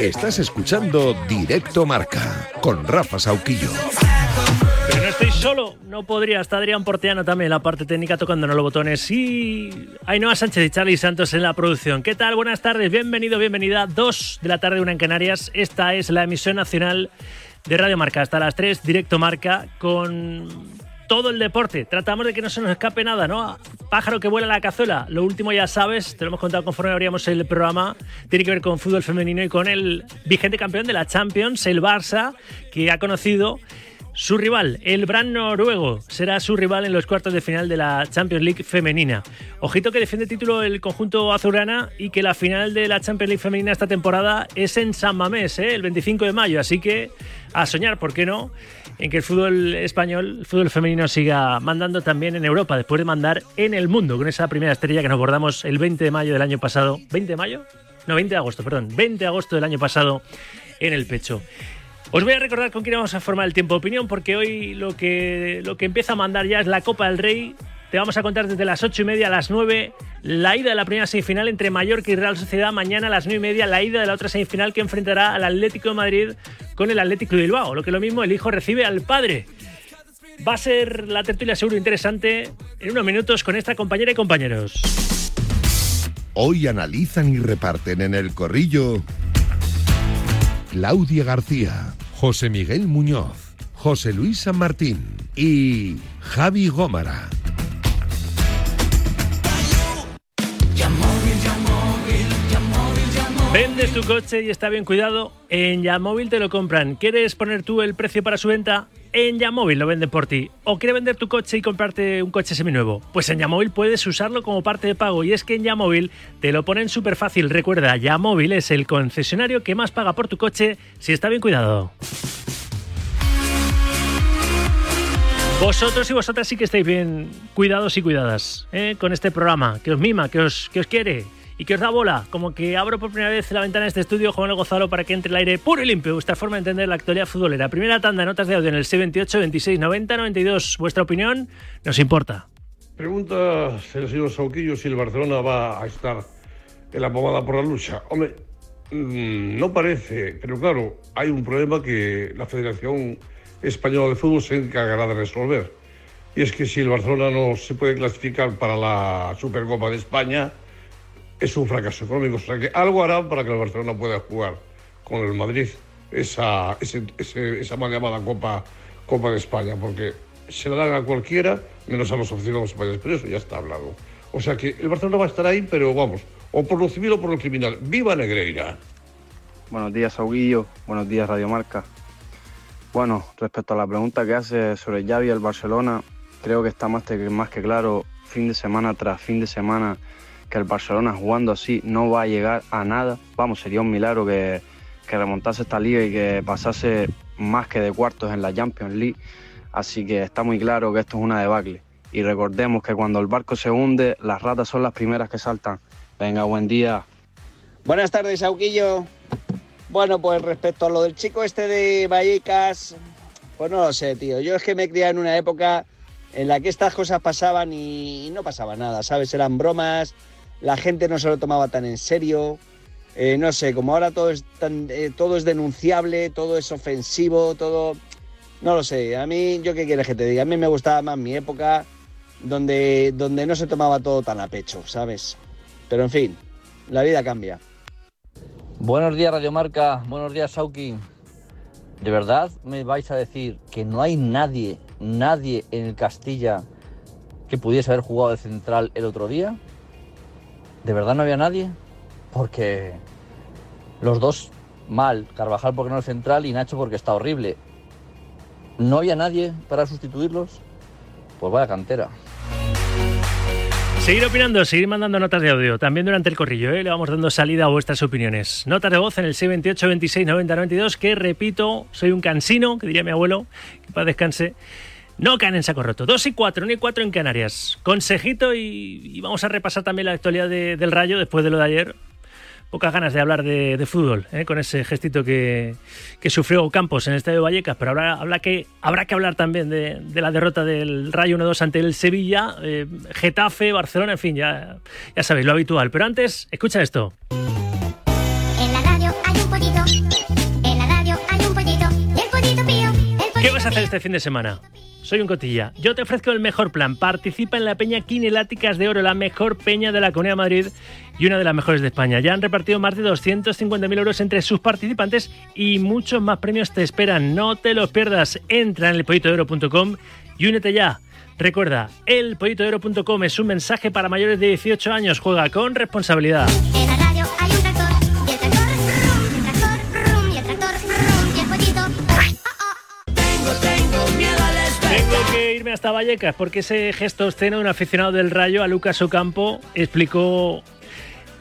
Estás escuchando Directo Marca con Rafa Sauquillo. Pero no estoy solo, no podría. Está Adrián Porteano también en la parte técnica tocándonos los botones. Y Ainhoa Sánchez y Charlie Santos en la producción. ¿Qué tal? Buenas tardes, bienvenido, bienvenida. Dos de la tarde, una en Canarias. Esta es la emisión nacional de Radio Marca. Hasta las 3, Directo Marca, con todo el deporte. Tratamos de que no se nos escape nada, ¿no? Pájaro que vuela la cazuela. Lo último ya sabes, te lo hemos contado conforme abríamos el programa. Tiene que ver con fútbol femenino y con el vigente campeón de la Champions, el Barça, que ha conocido su rival, el Brand noruego, será su rival en los cuartos de final de la Champions League femenina. Ojito que defiende título el conjunto azulgrana y que la final de la Champions League femenina esta temporada es en San Mamés, ¿eh? el 25 de mayo. Así que a soñar, ¿por qué no? En que el fútbol español, el fútbol femenino siga mandando también en Europa, después de mandar en el mundo, con esa primera estrella que nos bordamos el 20 de mayo del año pasado. ¿20 de mayo? No, 20 de agosto, perdón. 20 de agosto del año pasado en el pecho. Os voy a recordar con quién vamos a formar el tiempo de opinión, porque hoy lo que, lo que empieza a mandar ya es la Copa del Rey. Te vamos a contar desde las 8 y media a las 9 la ida de la primera semifinal entre Mallorca y Real Sociedad. Mañana a las 9 y media la ida de la otra semifinal que enfrentará al Atlético de Madrid con el Atlético de Bilbao. Lo que lo mismo, el hijo recibe al padre. Va a ser la tertulia seguro interesante en unos minutos con esta compañera y compañeros. Hoy analizan y reparten en el corrillo Claudia García, José Miguel Muñoz, José Luis San Martín y Javi Gómara. Vendes tu coche y está bien cuidado. En Yamóvil te lo compran. ¿Quieres poner tú el precio para su venta? En Yamóvil lo venden por ti. ¿O quieres vender tu coche y comprarte un coche seminuevo? Pues en Yamóvil puedes usarlo como parte de pago. Y es que en Yamóvil te lo ponen súper fácil. Recuerda, Yamóvil es el concesionario que más paga por tu coche si está bien cuidado. Vosotros y vosotras sí que estáis bien cuidados y cuidadas ¿eh? con este programa, que os mima, que os, que os quiere y que os da bola. Como que abro por primera vez la ventana de este estudio, Juan Gozalo, para que entre el aire puro y limpio. Vuestra forma de entender la actualidad futbolera. Primera tanda, notas de audio en el C28, 26, 90, 92. Vuestra opinión nos importa. Pregunta el señor Sauquillo si el Barcelona va a estar en la pomada por la lucha. Hombre, mm, no parece, pero claro, hay un problema que la Federación Española de Fútbol se encargará de resolver. Y es que si el Barcelona no se puede clasificar para la Supercopa de España, es un fracaso económico. O sea que algo harán para que el Barcelona pueda jugar con el Madrid esa, esa mal llamada Copa, Copa de España, porque se la dan a cualquiera menos a los aficionados españoles, pero eso ya está hablado. O sea que el Barcelona va a estar ahí, pero vamos, o por lo civil o por lo criminal. ¡Viva Negreira! Buenos días, Auguillo. Buenos días, Radio Marca. Bueno, respecto a la pregunta que hace sobre Xavi y el Barcelona, creo que está más, más que claro, fin de semana tras fin de semana, que el Barcelona jugando así no va a llegar a nada. Vamos, sería un milagro que, que remontase esta liga y que pasase más que de cuartos en la Champions League. Así que está muy claro que esto es una debacle. Y recordemos que cuando el barco se hunde, las ratas son las primeras que saltan. Venga, buen día. Buenas tardes, Auquillo. Bueno, pues respecto a lo del chico este de Vallecas, pues no lo sé, tío. Yo es que me crié en una época en la que estas cosas pasaban y no pasaba nada, ¿sabes? Eran bromas, la gente no se lo tomaba tan en serio. Eh, no sé, como ahora todo es, tan, eh, todo es denunciable, todo es ofensivo, todo... No lo sé, a mí, yo qué quieres que te diga, a mí me gustaba más mi época donde, donde no se tomaba todo tan a pecho, ¿sabes? Pero en fin, la vida cambia. Buenos días, Radio Marca. Buenos días, Sauki. ¿De verdad me vais a decir que no hay nadie, nadie en el Castilla que pudiese haber jugado de central el otro día? ¿De verdad no había nadie? Porque los dos mal, Carvajal porque no es central y Nacho porque está horrible. ¿No había nadie para sustituirlos? Pues vaya cantera. Seguir opinando, seguir mandando notas de audio, también durante el corrillo, ¿eh? le vamos dando salida a vuestras opiniones. Notas de voz en el 628 26 90 92, que repito, soy un cansino, que diría mi abuelo, que para descanse. No caen en saco roto. 2 y 4, 1 y 4 en Canarias. Consejito y, y vamos a repasar también la actualidad de, del Rayo después de lo de ayer pocas ganas de hablar de, de fútbol, ¿eh? con ese gestito que, que, sufrió Campos en el Estadio Vallecas, pero habrá, habrá, que, habrá que hablar también de, de la derrota del Rayo 1-2 ante el Sevilla, eh, Getafe, Barcelona, en fin, ya, ya sabéis, lo habitual. Pero antes, escucha esto. En la radio hay ¿Qué vas hacer este fin de semana? Soy un cotilla. Yo te ofrezco el mejor plan. Participa en la Peña Quineláticas de Oro, la mejor peña de la Comunidad Madrid y una de las mejores de España. Ya han repartido más de 250.000 euros entre sus participantes y muchos más premios te esperan. No te los pierdas. Entra en elpollitodeoro.com y únete ya. Recuerda, elpollitodeoro.com es un mensaje para mayores de 18 años. Juega con responsabilidad. Tengo que irme hasta Vallecas porque ese gesto obsceno un aficionado del Rayo, a Lucas Ocampo, explicó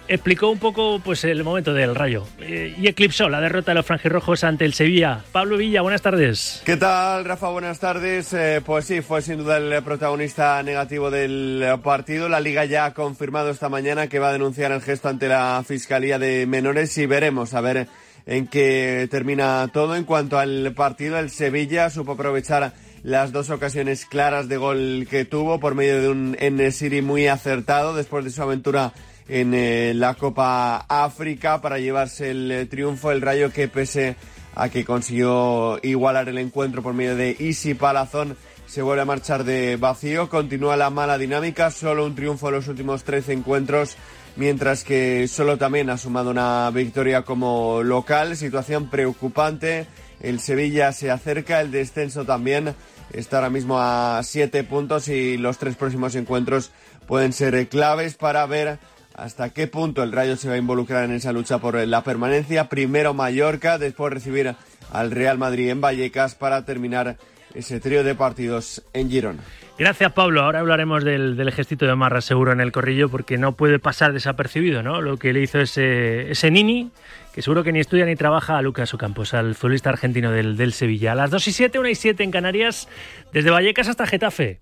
explicó un poco pues el momento del Rayo eh, y eclipsó la derrota de los franjirrojos ante el Sevilla. Pablo Villa, buenas tardes. ¿Qué tal, Rafa? Buenas tardes. Eh, pues sí, fue sin duda el protagonista negativo del partido. La Liga ya ha confirmado esta mañana que va a denunciar el gesto ante la Fiscalía de Menores y veremos a ver en qué termina todo. En cuanto al partido, el Sevilla supo aprovechar las dos ocasiones claras de gol que tuvo por medio de un N-Siri muy acertado después de su aventura en eh, la Copa África para llevarse el eh, triunfo. El Rayo que pese a que consiguió igualar el encuentro por medio de Isi Palazón se vuelve a marchar de vacío. Continúa la mala dinámica, solo un triunfo en los últimos 13 encuentros, mientras que solo también ha sumado una victoria como local. Situación preocupante. El Sevilla se acerca, el descenso también está ahora mismo a 7 puntos y los tres próximos encuentros pueden ser claves para ver hasta qué punto el Rayo se va a involucrar en esa lucha por la permanencia. Primero Mallorca, después recibir al Real Madrid en Vallecas para terminar ese trío de partidos en Girona. Gracias, Pablo. Ahora hablaremos del, gestito de Marra seguro en el corrillo porque no puede pasar desapercibido, ¿no? Lo que le hizo ese Nini, que seguro que ni estudia ni trabaja a Lucas Ocampos, al futbolista argentino del, del Sevilla. A las 2 y 7, 1 y 7 en Canarias, desde Vallecas hasta Getafe.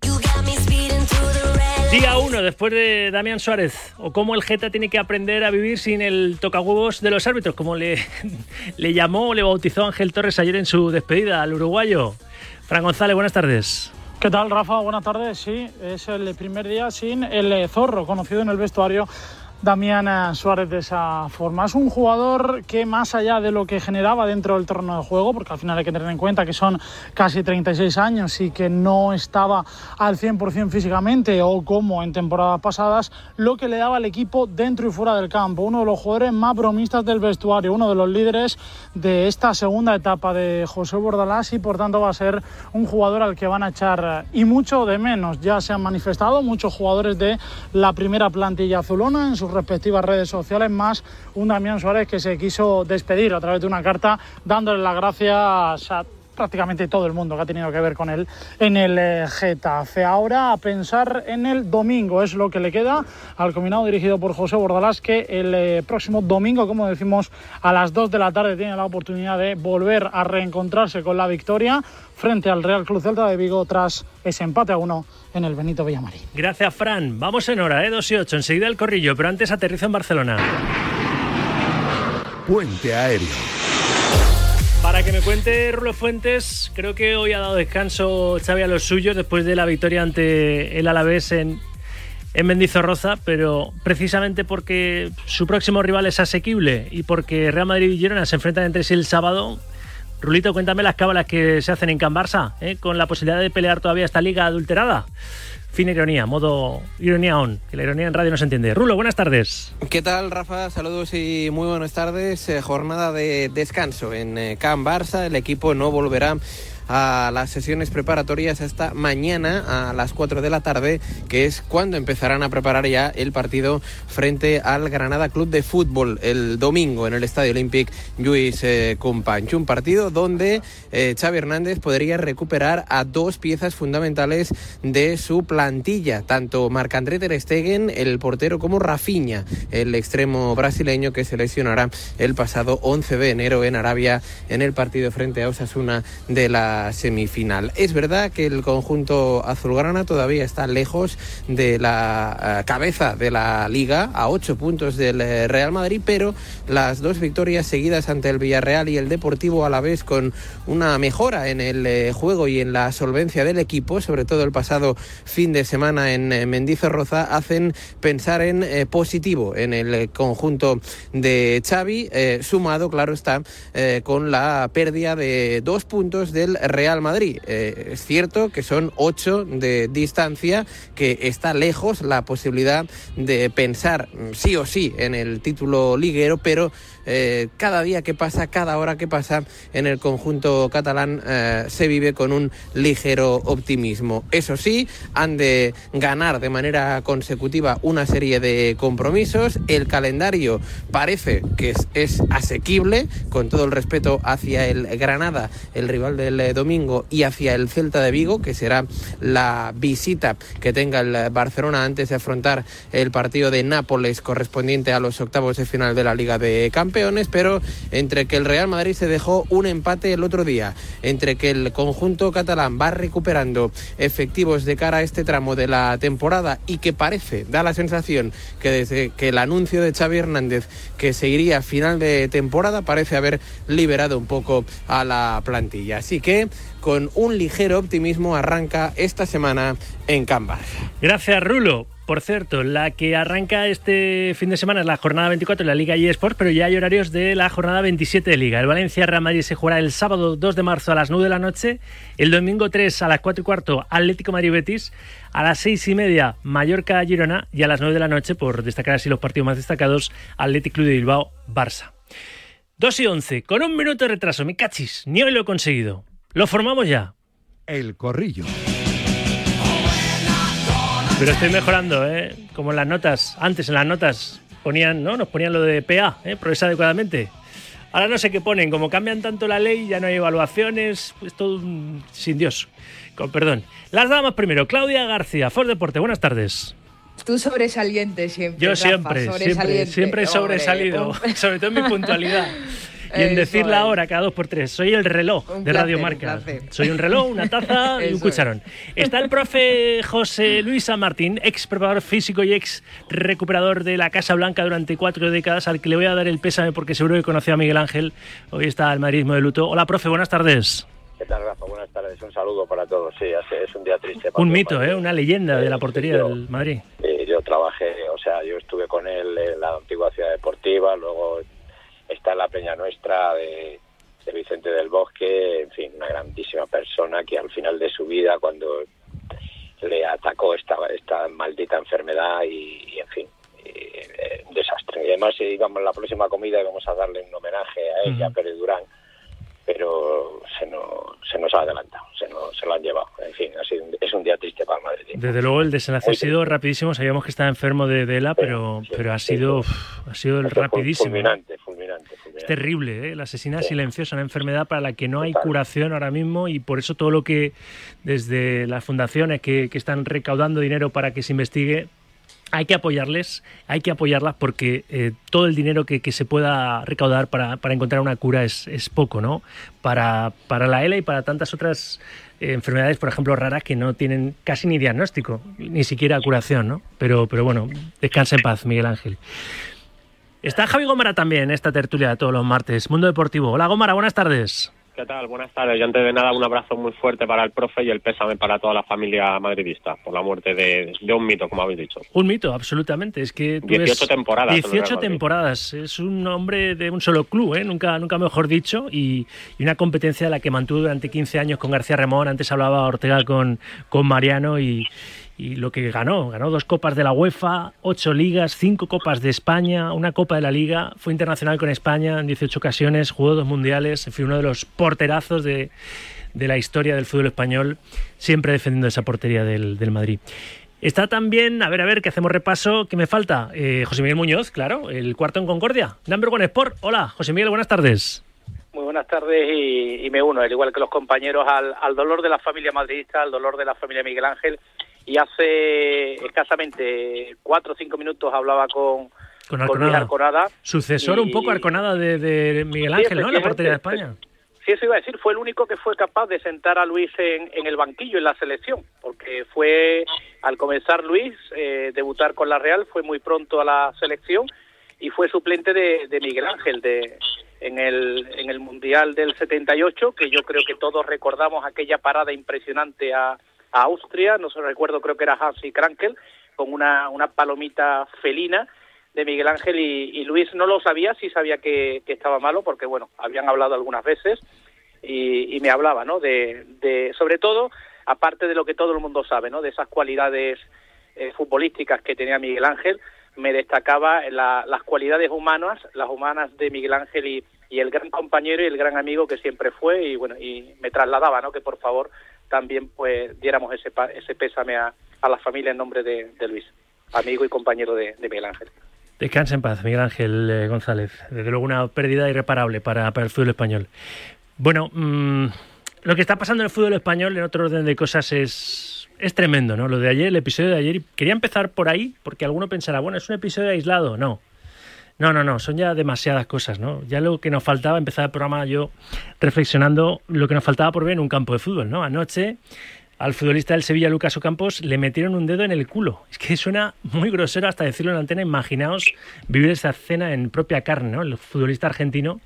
Día 1 después de Damián Suárez, o cómo el Geta tiene que aprender a vivir sin el tocahuevos de los árbitros, como le, le llamó le bautizó Ángel Torres ayer en su despedida al uruguayo. Fran González, buenas tardes. ¿Qué tal, Rafa? Buenas tardes. Sí, es el primer día sin el zorro, conocido en el vestuario Damián Suárez de esa forma. Es un jugador que más allá de lo que generaba dentro del terreno de juego, porque al final hay que tener en cuenta que son casi 36 años y que no estaba al 100% físicamente o como en temporadas pasadas, lo que le daba al equipo dentro y fuera del campo. Uno de los jugadores más bromistas del vestuario, uno de los líderes de esta segunda etapa de José Bordalás y por tanto va a ser un jugador al que van a echar y mucho de menos. Ya se han manifestado muchos jugadores de la primera plantilla azulona en sus respectivas redes sociales, más un Damián Suárez que se quiso despedir a través de una carta dándole las gracias a prácticamente todo el mundo que ha tenido que ver con él en el eh, Getafe. Ahora a pensar en el domingo es lo que le queda al combinado dirigido por José Bordalás que el eh, próximo domingo, como decimos, a las 2 de la tarde tiene la oportunidad de volver a reencontrarse con la victoria frente al Real Club Celta de Vigo tras ese empate a uno en el Benito Villamarín. Gracias, Fran. Vamos en hora, ¿eh? 2 y 8. Enseguida el corrillo, pero antes aterrizo en Barcelona. Puente aéreo. Para que me cuente Rulo Fuentes, creo que hoy ha dado descanso Xavi a los suyos después de la victoria ante el Alavés en, en Mendizorroza, pero precisamente porque su próximo rival es asequible y porque Real Madrid y Girona se enfrentan entre sí el sábado. Rulito, cuéntame las cábalas que se hacen en Can Barça, ¿eh? con la posibilidad de pelear todavía esta liga adulterada. Fin ironía, modo ironía on, que la ironía en radio no se entiende. Rulo, buenas tardes. ¿Qué tal, Rafa? Saludos y muy buenas tardes. Eh, jornada de descanso en eh, Can Barça. El equipo no volverá a las sesiones preparatorias hasta mañana a las 4 de la tarde, que es cuando empezarán a preparar ya el partido frente al Granada Club de Fútbol el domingo en el Estadio Olímpic Lluís eh. Un partido donde eh, Xavi Hernández podría recuperar a dos piezas fundamentales de su plantilla, tanto Marc-André Ter Stegen, el portero, como Rafinha, el extremo brasileño que se lesionará el pasado 11 de enero en Arabia en el partido frente a Osasuna de la semifinal. Es verdad que el conjunto azulgrana todavía está lejos de la uh, cabeza de la liga, a ocho puntos del uh, Real Madrid, pero las dos victorias seguidas ante el Villarreal y el Deportivo a la vez con una mejora en el uh, juego y en la solvencia del equipo, sobre todo el pasado fin de semana en Mendizorroza, hacen pensar en positivo en el conjunto de Xavi, sumado, claro está, con la pérdida de dos puntos del Real Madrid. Eh, es cierto que son ocho de distancia, que está lejos la posibilidad de pensar sí o sí en el título liguero, pero eh, cada día que pasa, cada hora que pasa en el conjunto catalán eh, se vive con un ligero optimismo. Eso sí, han de ganar de manera consecutiva una serie de compromisos. El calendario parece que es, es asequible, con todo el respeto hacia el Granada, el rival del eh, domingo, y hacia el Celta de Vigo, que será la visita que tenga el Barcelona antes de afrontar el partido de Nápoles correspondiente a los octavos de final de la Liga de Campeones pero entre que el Real Madrid se dejó un empate el otro día, entre que el conjunto catalán va recuperando efectivos de cara a este tramo de la temporada y que parece, da la sensación que desde que el anuncio de Xavi Hernández que se iría a final de temporada parece haber liberado un poco a la plantilla. Así que con un ligero optimismo arranca esta semana en Canvas. Gracias, Rulo. Por cierto, la que arranca este fin de semana es la jornada 24 de la Liga eSports, pero ya hay horarios de la jornada 27 de Liga. El Valencia Real Madrid se jugará el sábado 2 de marzo a las 9 de la noche, el domingo 3 a las 4 y cuarto Atlético Madrid Betis, a las 6 y media Mallorca Girona y a las 9 de la noche, por destacar así los partidos más destacados, Atlético Club de Bilbao Barça. 2 y 11, con un minuto de retraso, mi cachis, ni hoy lo he conseguido. Lo formamos ya. El corrillo. Pero estoy mejorando, ¿eh? Como en las notas. Antes en las notas ponían, ¿no? Nos ponían lo de PA, ¿eh? Progresa adecuadamente. Ahora no sé qué ponen. Como cambian tanto la ley, ya no hay evaluaciones. Es todo un... sin Dios. Con perdón. Las damas primero. Claudia García, Ford Deporte. Buenas tardes. Tú sobresaliente siempre. Yo siempre, siempre, siempre he sobresalido. Sobre todo en mi puntualidad. Y en decir la hora cada dos por tres. Soy el reloj de Radio Marca. Soy un reloj, una taza y un cucharón. Está el profe José Luis San Martín, ex preparador físico y ex recuperador de la Casa Blanca durante cuatro décadas, al que le voy a dar el pésame porque seguro que conoció a Miguel Ángel. Hoy está el madridismo de luto. Hola, profe, buenas tardes. ¿Qué tal, Rafa? Buenas tardes. Un saludo para todos. Sí, es un día triste. un mito, ¿eh? Una leyenda de la portería del Madrid. yo trabajé, o sea, yo estuve con él en la antigua ciudad deportiva, luego está la Peña Nuestra de, Vicente del Bosque, en fin, una grandísima persona que al final de su vida, cuando le atacó esta, esta maldita enfermedad y, en fin, eh, un desastre. Y además íbamos a la próxima comida y vamos a darle un homenaje a ella, a Pérez Durán, pero se nos, se nos ha adelantado, se, nos, se lo han llevado. En fin, es un día triste para el Madrid. Desde luego el desenlace ha sido rapidísimo, sabíamos que estaba enfermo de, de ELA, pero, pero ha sido, ha sido rapidísimo. Fulminante, fulminante, Es terrible, ¿eh? la asesina silenciosa, una enfermedad para la que no hay curación ahora mismo y por eso todo lo que desde las fundaciones que, que están recaudando dinero para que se investigue, hay que apoyarles, hay que apoyarlas porque eh, todo el dinero que, se pueda recaudar para, encontrar una cura es, poco, ¿no? Para, para, la ELA y para tantas otras eh, enfermedades, por ejemplo, raras que no tienen casi ni diagnóstico, ni siquiera curación, ¿no? Pero, pero bueno, descansa en paz, Miguel Ángel. Está Javi Gómara también en esta tertulia de todos los martes. Mundo Deportivo. Hola Gómara, buenas tardes. ¿Qué tal? Buenas tardes. Y antes de nada, un abrazo muy fuerte para el profe y el pésame para toda la familia madridista por la muerte de, un mito, como habéis dicho. Un mito, absolutamente. Es que 18 temporadas. 18 temporadas. Es un hombre de un solo club, ¿eh? nunca, nunca mejor dicho, y, una competencia la que mantuvo durante 15 años con García Ramón. Antes hablaba Ortega con, con Mariano y y lo que ganó, ganó dos copas de la UEFA, ocho ligas, cinco copas de España, una copa de la Liga, fue internacional con España en 18 ocasiones, jugó dos mundiales, fue uno de los porterazos de, la historia del fútbol español, siempre defendiendo esa portería del, Madrid. Está también, a ver, a ver, que hacemos repaso, ¿qué me falta? Eh, José Miguel Muñoz, claro, el cuarto en Concordia. Number One Sport. Hola, José Miguel, buenas tardes. Muy buenas tardes y, me uno, al igual que los compañeros, al, al dolor de la familia madridista, al dolor de la familia Miguel Ángel y hace escasamente cuatro o cinco minutos hablaba con, con Arconada. Sucesor un poco Arconada de, Miguel Ángel, ¿no? En la portería de España. Sí, eso iba a decir, fue el único que fue capaz de sentar a Luis en, en el banquillo en la selección, porque fue al comenzar Luis, eh, debutar con la Real, fue muy pronto a la selección y fue suplente de, de Miguel Ángel de, en, el, en el Mundial del 78, que yo creo que todos recordamos aquella parada impresionante a, Austria, no se recuerdo, creo que era Hansi Krankel, con una, una palomita felina de Miguel Ángel y, Luis no lo sabía, sí sabía que, estaba malo porque bueno, habían hablado algunas veces y, me hablaba, ¿no? De, sobre todo, aparte de lo que todo el mundo sabe, ¿no? De esas cualidades eh, futbolísticas que tenía Miguel Ángel, me destacaba la, las cualidades humanas, las humanas de Miguel Ángel y el gran compañero y el gran amigo que siempre fue y bueno, y me trasladaba, ¿no? Que por favor también pues diéramos ese, ese pésame a, a la familia en nombre de, de Luis, amigo y compañero de, de Miguel Ángel. Descansa en paz, Miguel Ángel eh, González. Desde luego una pérdida irreparable para, para el fútbol español. Bueno, mmm, lo que está pasando en el fútbol español, en otro orden de cosas, es, es tremendo, ¿no? Lo de ayer, el episodio de ayer. Quería empezar por ahí, porque alguno pensará, bueno, es un episodio aislado. No. No, no, no, son ya demasiadas cosas, ¿no? Ya lo que nos faltaba, empezar el programa yo reflexionando lo que nos faltaba por ver en un campo de fútbol, ¿no? Anoche al futbolista del Sevilla, Lucas Ocampos, le metieron un dedo en el culo. Es que suena muy grosero hasta decirlo en la antena. Imaginaos vivir esa escena en propia carne, ¿no? El futbolista argentino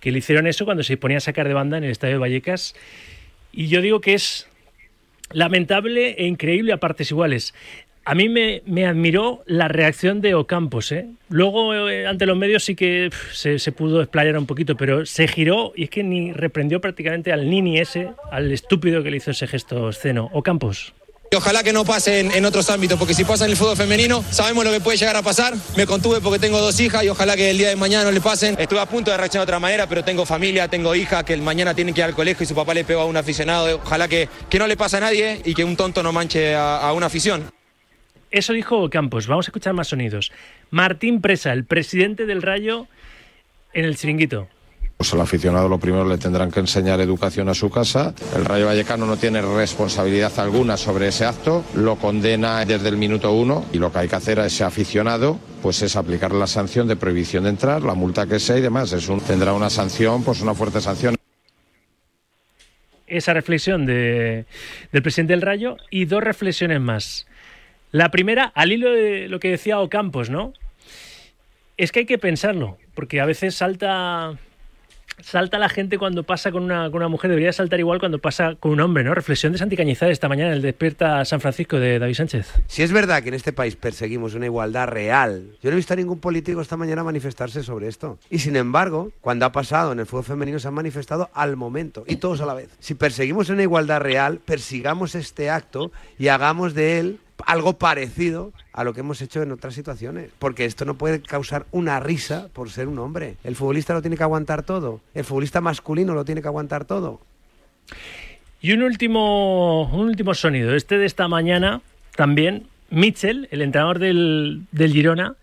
que le hicieron eso cuando se ponía a sacar de banda en el estadio de Vallecas. Y yo digo que es lamentable e increíble a partes iguales. A mí me, me, admiró la reacción de Ocampos. ¿eh? Luego, eh, ante los medios, sí que pff, se, se, pudo explayar un poquito, pero se giró y es que ni reprendió prácticamente al Nini ese, al estúpido que le hizo ese gesto esceno. Ocampos. Y ojalá que no pase en, en, otros ámbitos, porque si pasa en el fútbol femenino, sabemos lo que puede llegar a pasar. Me contuve porque tengo dos hijas y ojalá que el día de mañana no le pasen. Estuve a punto de reaccionar de otra manera, pero tengo familia, tengo hijas que el mañana tienen que ir al colegio y su papá le pegó a un aficionado. Ojalá que, que no le pase a nadie y que un tonto no manche a, a una afición. Eso dijo Campos. Vamos a escuchar más sonidos. Martín Presa, el presidente del Rayo, en el chiringuito. Pues al aficionado lo primero le tendrán que enseñar educación a su casa. El Rayo Vallecano no tiene responsabilidad alguna sobre ese acto, lo condena desde el minuto uno y lo que hay que hacer a ese aficionado pues es aplicar la sanción de prohibición de entrar, la multa que sea y demás. Es un, tendrá una sanción, pues una fuerte sanción. Esa reflexión de, del presidente del Rayo y dos reflexiones más. La primera, al hilo de lo que decía Ocampos, ¿no? Es que hay que pensarlo, porque a veces salta salta la gente cuando pasa con una, con una mujer, debería saltar igual cuando pasa con un hombre, ¿no? Reflexión de Santi Cañizares esta mañana el Despierta San Francisco de David Sánchez. Si es verdad que en este país perseguimos una igualdad real, yo no he visto a ningún político esta mañana manifestarse sobre esto. Y sin embargo, cuando ha pasado en el fútbol femenino se han manifestado al momento y todos a la vez. Si perseguimos una igualdad real, persigamos este acto y hagamos de él algo parecido a lo que hemos hecho en otras situaciones. Porque esto no puede causar una risa por ser un hombre. El futbolista lo tiene que aguantar todo. El futbolista masculino lo tiene que aguantar todo. Y un último, un último sonido. Este de esta mañana también. Mitchell, el entrenador del, del Girona,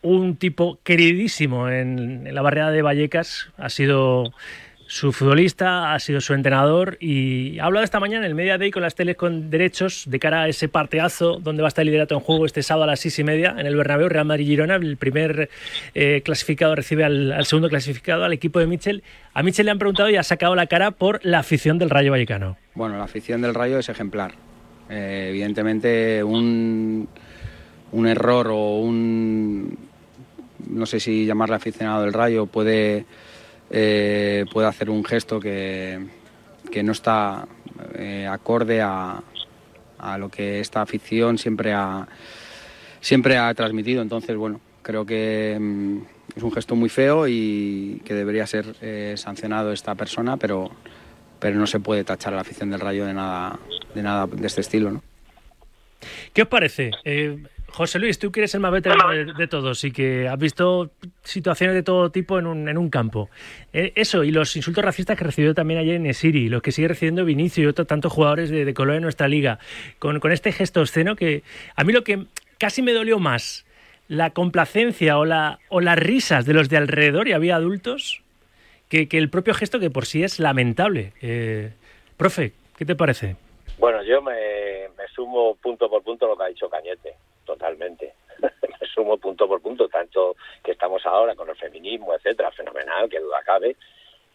un tipo queridísimo en, en la barriada de Vallecas, ha sido su futbolista, ha sido su entrenador y ha hablado esta mañana en el Media Day con las teles con derechos de cara a ese parteazo donde va a estar el liderato en juego este sábado a las seis y media en el Bernabéu, Real Madrid-Girona, el primer eh, clasificado recibe al, segundo clasificado, al equipo de Mitchell. A Mitchell le han preguntado y ha sacado la cara por la afición del Rayo Vallecano. Bueno, la afición del Rayo es ejemplar. Eh, evidentemente un, un error o un, no sé si llamarle aficionado del Rayo puede eh, puede hacer un gesto que, que no está eh, acorde a, a, lo que esta afición siempre ha, siempre ha transmitido. Entonces, bueno, creo que mm, es un gesto muy feo y que debería ser eh, sancionado esta persona, pero, pero no se puede tachar a la afición del Rayo de nada de, nada de este estilo. ¿no? ¿Qué os parece? Eh, José Luis, tú que eres el más veterano de, de, todos y que has visto situaciones de todo tipo en un, en un campo. Eh, eso, y los insultos racistas que recibió también ayer en Esiri, los que sigue recibiendo Vinicio y otros tantos jugadores de, de color en nuestra liga, con, con este gesto obsceno que a mí lo que casi me dolió más, la complacencia o, la, o las risas de los de alrededor, y había adultos, que, que el propio gesto que por sí es lamentable. Eh, profe, ¿qué te parece? Bueno, yo me, me sumo punto por punto lo que ha dicho Cañete totalmente. Me sumo punto por punto, tanto que estamos ahora con el feminismo, etcétera, fenomenal, que duda cabe.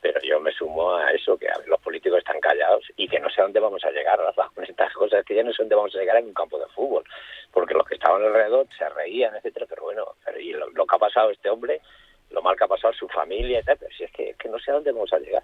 pero yo me sumo a eso, que los políticos están callados y que no sé a dónde vamos a llegar, Rafa, con estas cosas, que ya no sé dónde vamos a llegar en un campo de fútbol, porque los que estaban alrededor se reían, etcétera, pero bueno, pero y lo, lo que ha pasado este hombre, lo mal que ha pasado su familia, etcétera, si es que, es que no sé a dónde vamos a llegar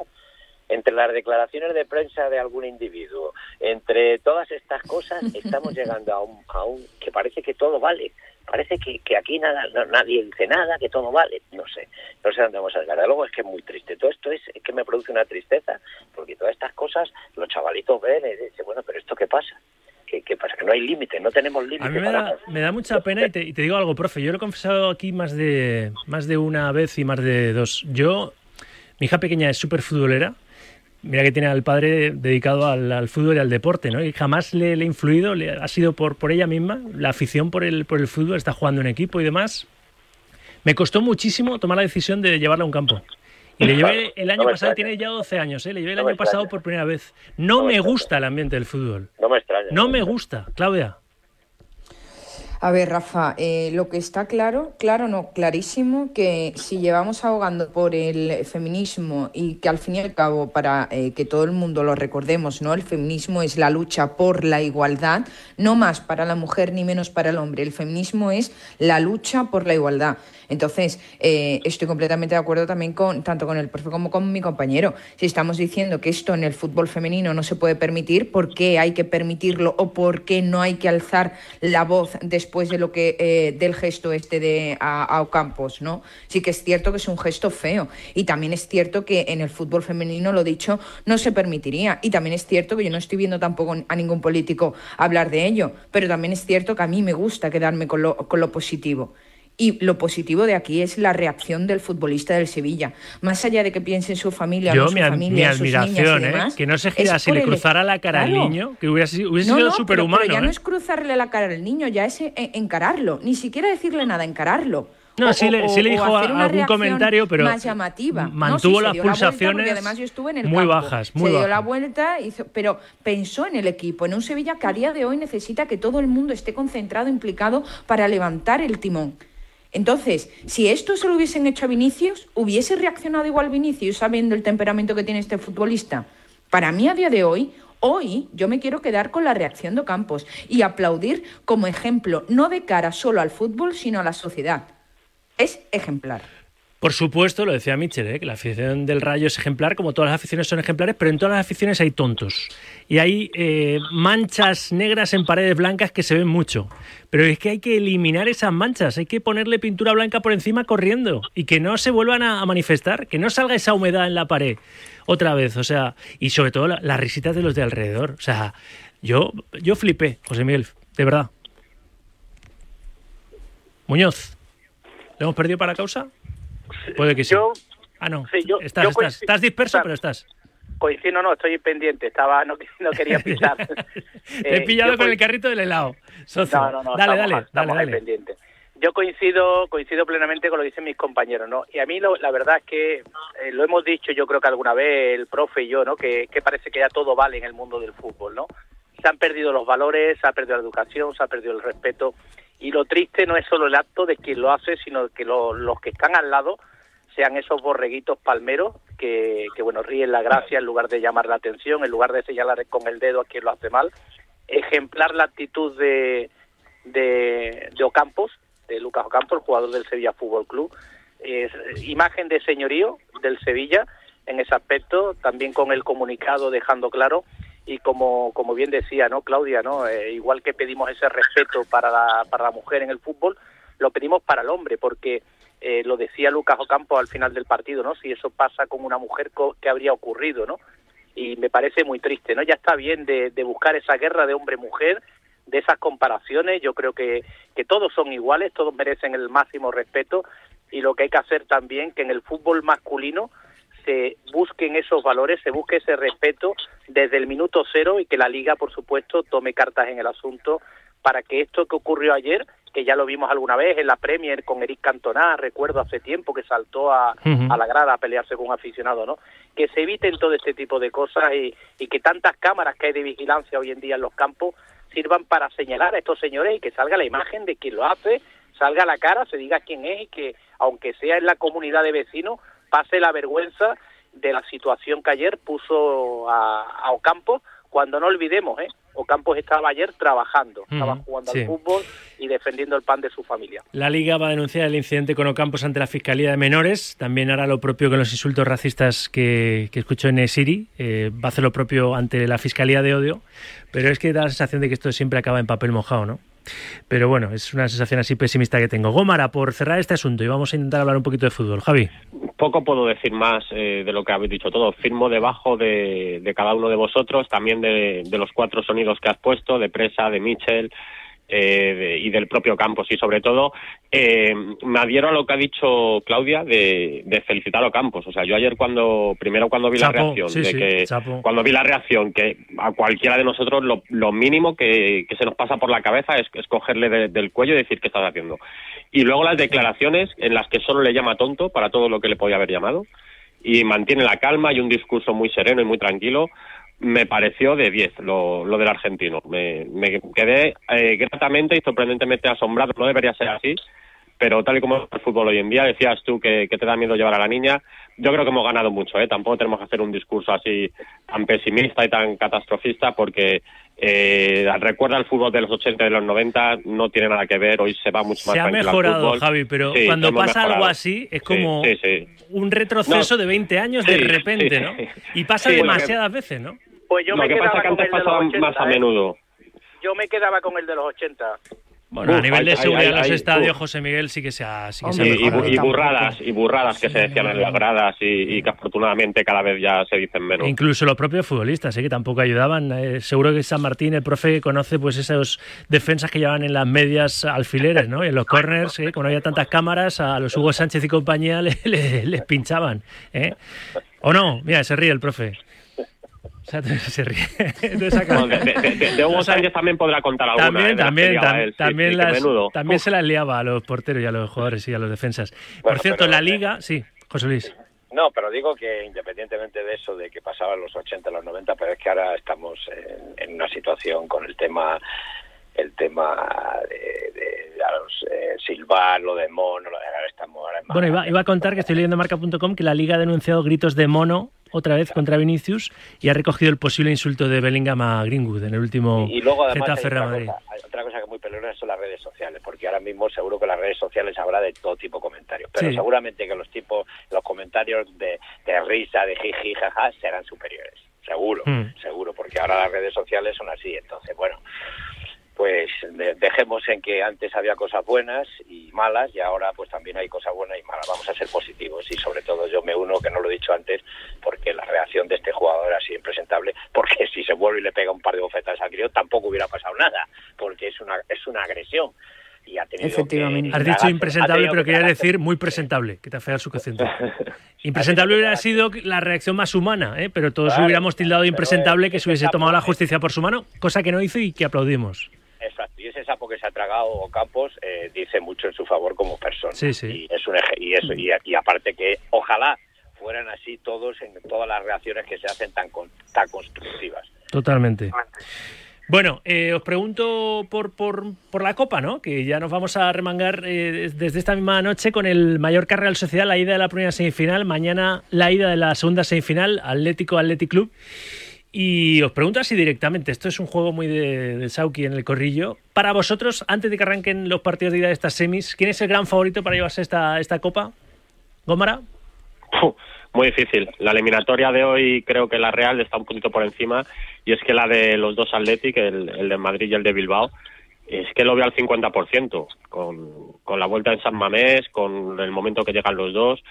entre las declaraciones de prensa de algún individuo, entre todas estas cosas, estamos llegando a un, a un que parece que todo vale. Parece que, que aquí nada, no- nadie dice nada, que todo vale. No sé, no sé dónde vamos a llegar. Luego es que es muy triste. Todo esto es, es que me produce una tristeza, porque todas estas cosas los chavalitos ven y dicen, bueno, pero ¿esto qué pasa? ¿Qué, qué pasa? Que no hay límite, no tenemos límite. A mí me para da, me da mucha pena y te, y te digo algo, profe. Yo lo he confesado aquí más de, más de una vez y más de dos. Yo, mi hija pequeña es súper futbolera. Mira que tiene al padre dedicado al, al fútbol y al deporte, ¿no? Y jamás le, le he influido, le- ha sido por, por ella misma, la afición por el, por el fútbol, está jugando en equipo y demás. Me costó muchísimo tomar la decisión de llevarla a un campo. Y le llevé el año No me pasado, extraña. tiene ya 12 años, ¿eh? le llevé el No me año pasado por primera vez. No, me gusta el ambiente del fútbol. No me extraña. No me gusta, Claudia. A ver, Rafa, eh, lo que está claro, claro no, clarísimo, que si llevamos ahogando por el feminismo y que al fin y al cabo, para eh, que todo el mundo lo recordemos, ¿no? El feminismo es la lucha por la igualdad, no más para la mujer ni menos para el hombre. El feminismo es la lucha por la igualdad. Entonces, eh, estoy completamente de acuerdo también con tanto con el profe como con mi compañero. Si estamos diciendo que esto en el fútbol femenino no se puede permitir, ¿por qué hay que permitirlo o por qué no hay que alzar la voz después de lo que eh, del gesto este de a, a Ocampos, ¿no? Sí que es cierto que es un gesto feo y también es cierto que en el fútbol femenino lo dicho no se permitiría y también es cierto que yo no estoy viendo tampoco a ningún político hablar de ello, pero también es cierto que a mí me gusta quedarme con lo positivo. Y lo positivo de aquí es la reacción del futbolista del Sevilla. Más allá de que piense en su familia, Yo, no su mi, familia, mi sus niñas y admiración, ¿eh? demás, Que no se gira si le el- cruzara la cara al niño, que hubiera, sido- hubiese No, sido no, superhumano. Pero, ya no ¿eh? es cruzarle la cara al niño, ya es eh, encararlo. Ni siquiera decirle nada, encararlo. No, O- sí le- sí dijo a- algún comentario, pero más llamativa. No, mantuvo sí, se las la pulsaciones porque además yo estuve en el muy campo. bajas, muy se dio la vuelta, hizo- pero pensó en el equipo, en un Sevilla que a día de hoy necesita que todo el mundo esté concentrado, implicado para levantar el timón. Entonces, si esto se lo hubiesen hecho a Vinicius, ¿hubiese reaccionado igual Vinicius sabiendo el temperamento que tiene este futbolista? Para mí, a día de hoy, hoy yo me quiero quedar con la reacción de Campos y aplaudir como ejemplo, no de cara solo al fútbol, sino a la sociedad. Es ejemplar. Por supuesto, lo decía Michel, ¿eh? que la afición del Rayo es ejemplar, como todas las aficiones son ejemplares, pero en todas las aficiones hay tontos. Y hay eh, manchas negras en paredes blancas que se ven mucho. Pero es que hay que eliminar esas manchas, hay que ponerle pintura blanca por encima corriendo y que no se vuelvan a, manifestar, que no salga esa humedad en la pared otra vez. O sea, y sobre todo la- las risitas de los de alrededor. O sea, yo, yo flipé, José Miguel, de verdad. Muñoz, ¿le hemos perdido para la causa? Puede que sí. Yo- ah, no. sí, yo- estás, yo estás, coincido- estás disperso, pero estás. Coincido, no, estoy pendiente, estaba, no, no quería pisar. Te he Eh, pillado yo con el carrito del helado. Socio. No, no, no, dale, estamos, dale, dale, estamos ahí dale. pendientes. Yo coincido, coincido plenamente con lo que dicen mis compañeros, ¿no? Y a mí lo- la verdad es que eh, lo hemos dicho yo creo que alguna vez el profe y yo, ¿no? Que, que parece que ya todo vale en el mundo del fútbol, ¿no? Se han perdido los valores, se ha perdido la educación, se ha perdido el respeto y lo triste no es solo el acto de quien lo hace, sino que lo- los que están al lado sean esos borreguitos palmeros que, que bueno, ríen la gracia en lugar de llamar la atención, en lugar de señalar con el dedo a quien lo hace mal. Ejemplar la actitud de, de, de Ocampos, de Lucas Ocampos, el jugador del Sevilla Fútbol Club. Imagen de señorío del Sevilla en ese aspecto, también con el comunicado dejando claro y como, como bien decía no Claudia no Eh, igual que pedimos ese respeto para la, para la mujer en el fútbol lo pedimos para el hombre porque eh, lo decía Lucas Ocampo al final del partido no si eso pasa con una mujer qué habría ocurrido no y me parece muy triste no ya está bien de, de buscar esa guerra de hombre mujer de esas comparaciones yo creo que que todos son iguales todos merecen el máximo respeto y lo que hay que hacer también que en el fútbol masculino se busquen esos valores, se busque ese respeto desde el minuto cero y que la liga, por supuesto, tome cartas en el asunto para que esto que ocurrió ayer, que ya lo vimos alguna vez en la Premier con Eric Cantona, recuerdo hace tiempo que saltó a, la grada a pelearse con un aficionado, ¿no? Que se eviten todo este tipo de cosas y, y que tantas cámaras que hay de vigilancia hoy en día en los campos sirvan para señalar a estos señores y que salga la imagen de quien lo hace, salga la cara, se diga quién es y que, aunque sea en la comunidad de vecinos, pase la vergüenza de la situación que ayer puso a, a Ocampo, cuando no olvidemos, ¿eh? Ocampos estaba ayer trabajando, estaba jugando sí. al fútbol y defendiendo el pan de su familia. La Liga va a denunciar el incidente con Ocampos ante la Fiscalía de Menores. También hará lo propio con los insultos racistas que, que escuchó en Siri. Eh, va a hacer lo propio ante la Fiscalía de Odio. Pero es que da la sensación de que esto siempre acaba en papel mojado, ¿no? Pero bueno, es una sensación así pesimista que tengo. Gómara, por cerrar este asunto y vamos a intentar hablar un poquito de fútbol. Javi. Poco puedo decir más eh, de lo que habéis dicho todo. Firmo debajo de, de cada uno de vosotros, también de, de los cuatro sonidos que has puesto, de Presa, de Mitchell eh, de- y del propio Campos. Y sobre todo, eh, me adhiero a lo que ha dicho Claudia de, de felicitar a Campos. O sea, yo ayer cuando, primero cuando vi Chapo, la reacción, sí, de sí, que chapo. cuando vi la reacción, que a cualquiera de nosotros lo, lo mínimo que, que se nos pasa por la cabeza es, es cogerle de- del cuello y decir qué estás haciendo. Y luego las declaraciones en las que solo le llama tonto para todo lo que le podía haber llamado y mantiene la calma y un discurso muy sereno y muy tranquilo. Me pareció de 10 lo, lo del argentino. Me, me quedé eh, gratamente y sorprendentemente asombrado. No debería ser así, pero tal y como es el fútbol hoy en día, decías tú que, que te da miedo llevar a la niña. Yo creo que hemos ganado mucho, ¿eh? Tampoco tenemos que hacer un discurso así tan pesimista y tan catastrofista porque eh, recuerda el fútbol de los 80 y de los 90, no tiene nada que ver, hoy se va mucho más Se ha al mejorado. Javi, pero Sí, cuando pasa algo así es como sí, sí. un retroceso No. de 20 años de repente. ¿no? Y pasa demasiadas veces, ¿no? Pues yo Lo me que quedaba pasa es que con antes el de los pasaba 80, más a ¿eh? menudo. Yo me quedaba con el de los 80. Bueno, a nivel de seguridad en los hay- estadios. José Miguel sí que se ha, sí que se ha Sí, y, burradas, y burradas que se decían en las gradas y, y que afortunadamente cada vez ya se dicen menos. Incluso los propios futbolistas, ¿eh? que tampoco ayudaban. Eh, seguro que San Martín, el profe, conoce pues esos defensas que llevan en las medias alfileres, ¿no? Y en los corners, ¿eh? como no había tantas cámaras, a los Hugo Sánchez y compañía le- le- les pinchaban. ¿eh? ¿O no? Mira, se ríe el profe. O sea, se ríe. de esa cara. No, de, de- de- Hugo Sánchez también podrá contar alguna. También, ¿eh? también, tam- él. También, sí, las- también se las liaba a los porteros y a los jugadores y a los defensas. Por cierto, pero- la liga, sí, José Luis. No, pero digo que independientemente de eso, de que pasaban los 80, los 90, pero es que ahora estamos en, en una situación con el tema el tema de, de, a los, eh, lo de mono, lo de, ahora estamos ahora en Bueno, iba, iba a contar que estoy leyendo marca.com que la liga ha denunciado gritos de mono otra vez contra Vinicius y ha recogido el posible insulto de Bellingham a Greenwood en el último Y luego además hay otra, Madrid. cosa, hay otra cosa que es muy peligrosa son las redes sociales, porque ahora mismo seguro que las redes sociales habrá de todo tipo de comentarios, pero Sí. seguramente que los tipos, los comentarios de, de risa, de jiji, jaja, serán superiores, seguro, Mm. seguro, porque ahora las redes sociales son así, entonces bueno, pues de- dejemos en que antes había cosas buenas y malas y ahora pues también hay cosas buenas y malas. Vamos a ser positivos y sobre todo yo me uno, que no lo he dicho antes, porque la reacción de este jugador ha sido impresentable, porque si se vuelve y le pega un par de bofetadas al crío tampoco hubiera pasado nada, porque es una, es una agresión. Y ha tenido Efectivamente. que Has dicho ha impresentable, pero que quería decir muy presentable, que te afea su cociente. Impresentable hubiera sido la reacción más humana, ¿eh? pero todos Claro, hubiéramos tildado de pero impresentable que se hubiese tomado la justicia por su mano, cosa que no hizo y que aplaudimos. Y ese sapo que se ha tragado Campos eh, dice mucho en su favor como persona. Sí, sí. Y es un eje- y, eso, y, y aparte que ojalá fueran así todos en todas las reacciones que se hacen tan con- tan constructivas. Totalmente. Bueno, eh, os pregunto por, por, por la Copa, ¿no? Que ya nos vamos a remangar eh, desde esta misma noche con el Mallorca Real Sociedad, la ida de la primera semifinal, mañana la ida de la segunda semifinal, Atlético Athletic Club. Y os pregunto así directamente, esto es un juego muy de, de Sauki en el corrillo. Para vosotros, antes de que arranquen los partidos de ida de estas semis, ¿quién es el gran favorito para llevarse esta, esta Copa? ¿Gómara? Muy difícil. La eliminatoria de hoy creo que la Real está un poquito por encima y es que la de los dos Athletic, el, el de Madrid y el de Bilbao, es que lo veo al 50%, con, con la vuelta en San Mamés, con el momento que llegan los dos.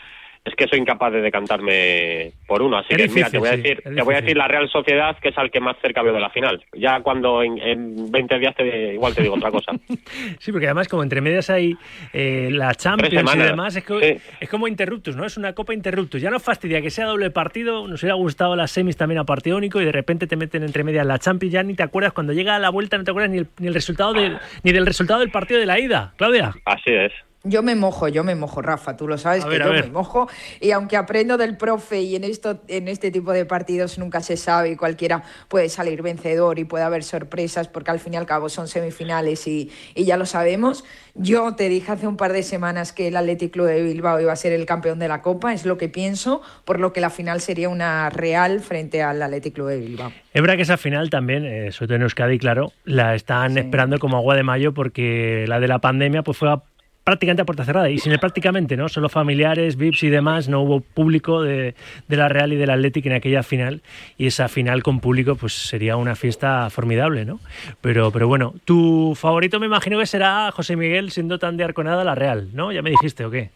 Es que soy incapaz de decantarme por uno. Así Es que mira, te voy a decir, te voy a decir la Real Sociedad, que es al que más cerca veo de la final. Ya cuando en, en 20 días te, igual te digo otra cosa. Sí, porque además como entre medias hay eh, la Champions y demás, es, co- Sí. es como Interruptus, ¿no? Es una Copa Interruptus. Ya nos fastidia que sea doble partido, nos hubiera gustado las semis también a partido único y de repente te meten entre medias la Champions, ya ni te acuerdas, cuando llega a la vuelta no te acuerdas ni, el- ni el resultado de- ni del resultado del partido de la ida. Claudia. Así es. Yo me mojo, yo me mojo, Rafa, tú lo sabes A que ver, yo me mojo y aunque aprendo del profe y en esto en este tipo de partidos nunca se sabe y cualquiera puede salir vencedor y puede haber sorpresas porque al fin y al cabo son semifinales y, y ya lo sabemos. Yo te dije hace un par de semanas que el Athletic Club de Bilbao iba a ser el campeón de la Copa, es lo que pienso, por lo que la final sería una real frente al Athletic Club de Bilbao. Es verdad que esa final también, eh, sobre todo en Euskadi, claro, la están esperando como agua de mayo porque la de la pandemia pues fue a- prácticamente a puerta cerrada y sin el prácticamente, ¿no? Solo familiares, VIPs y demás, no hubo público de, de la Real y del Athletic en aquella final y esa final con público pues sería una fiesta formidable, ¿no? Pero, pero bueno, tu favorito me imagino que será José Miguel siendo tan de Arconada la Real, ¿no? Ya me dijiste, ¿o qué?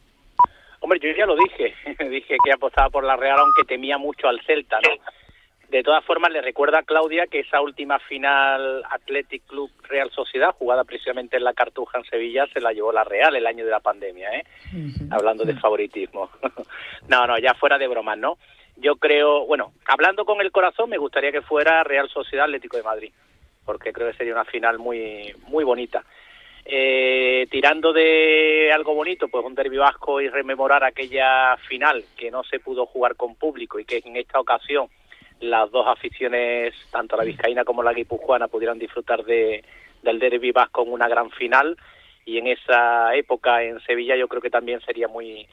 Hombre, yo ya lo dije, dije que apostaba por la Real aunque temía mucho al Celta, ¿no? De todas formas, le recuerda a Claudia que esa última final Athletic Club Real Sociedad, jugada precisamente en la Cartuja en Sevilla, se la llevó la Real el año de la pandemia, ¿eh? Hablando de favoritismo. no, no, ya fuera de bromas, ¿no? Yo creo, bueno, hablando con el corazón, me gustaría que fuera Real Sociedad Atlético de Madrid, porque creo que sería una final muy, muy bonita. Eh, tirando de algo bonito, pues un derbi vasco y rememorar aquella final que no se pudo jugar con público y que en esta ocasión las dos aficiones, tanto la vizcaína como la guipuzcoana, pudieran disfrutar de, del derbi vasco en una gran final y en esa época en Sevilla yo creo que también sería muy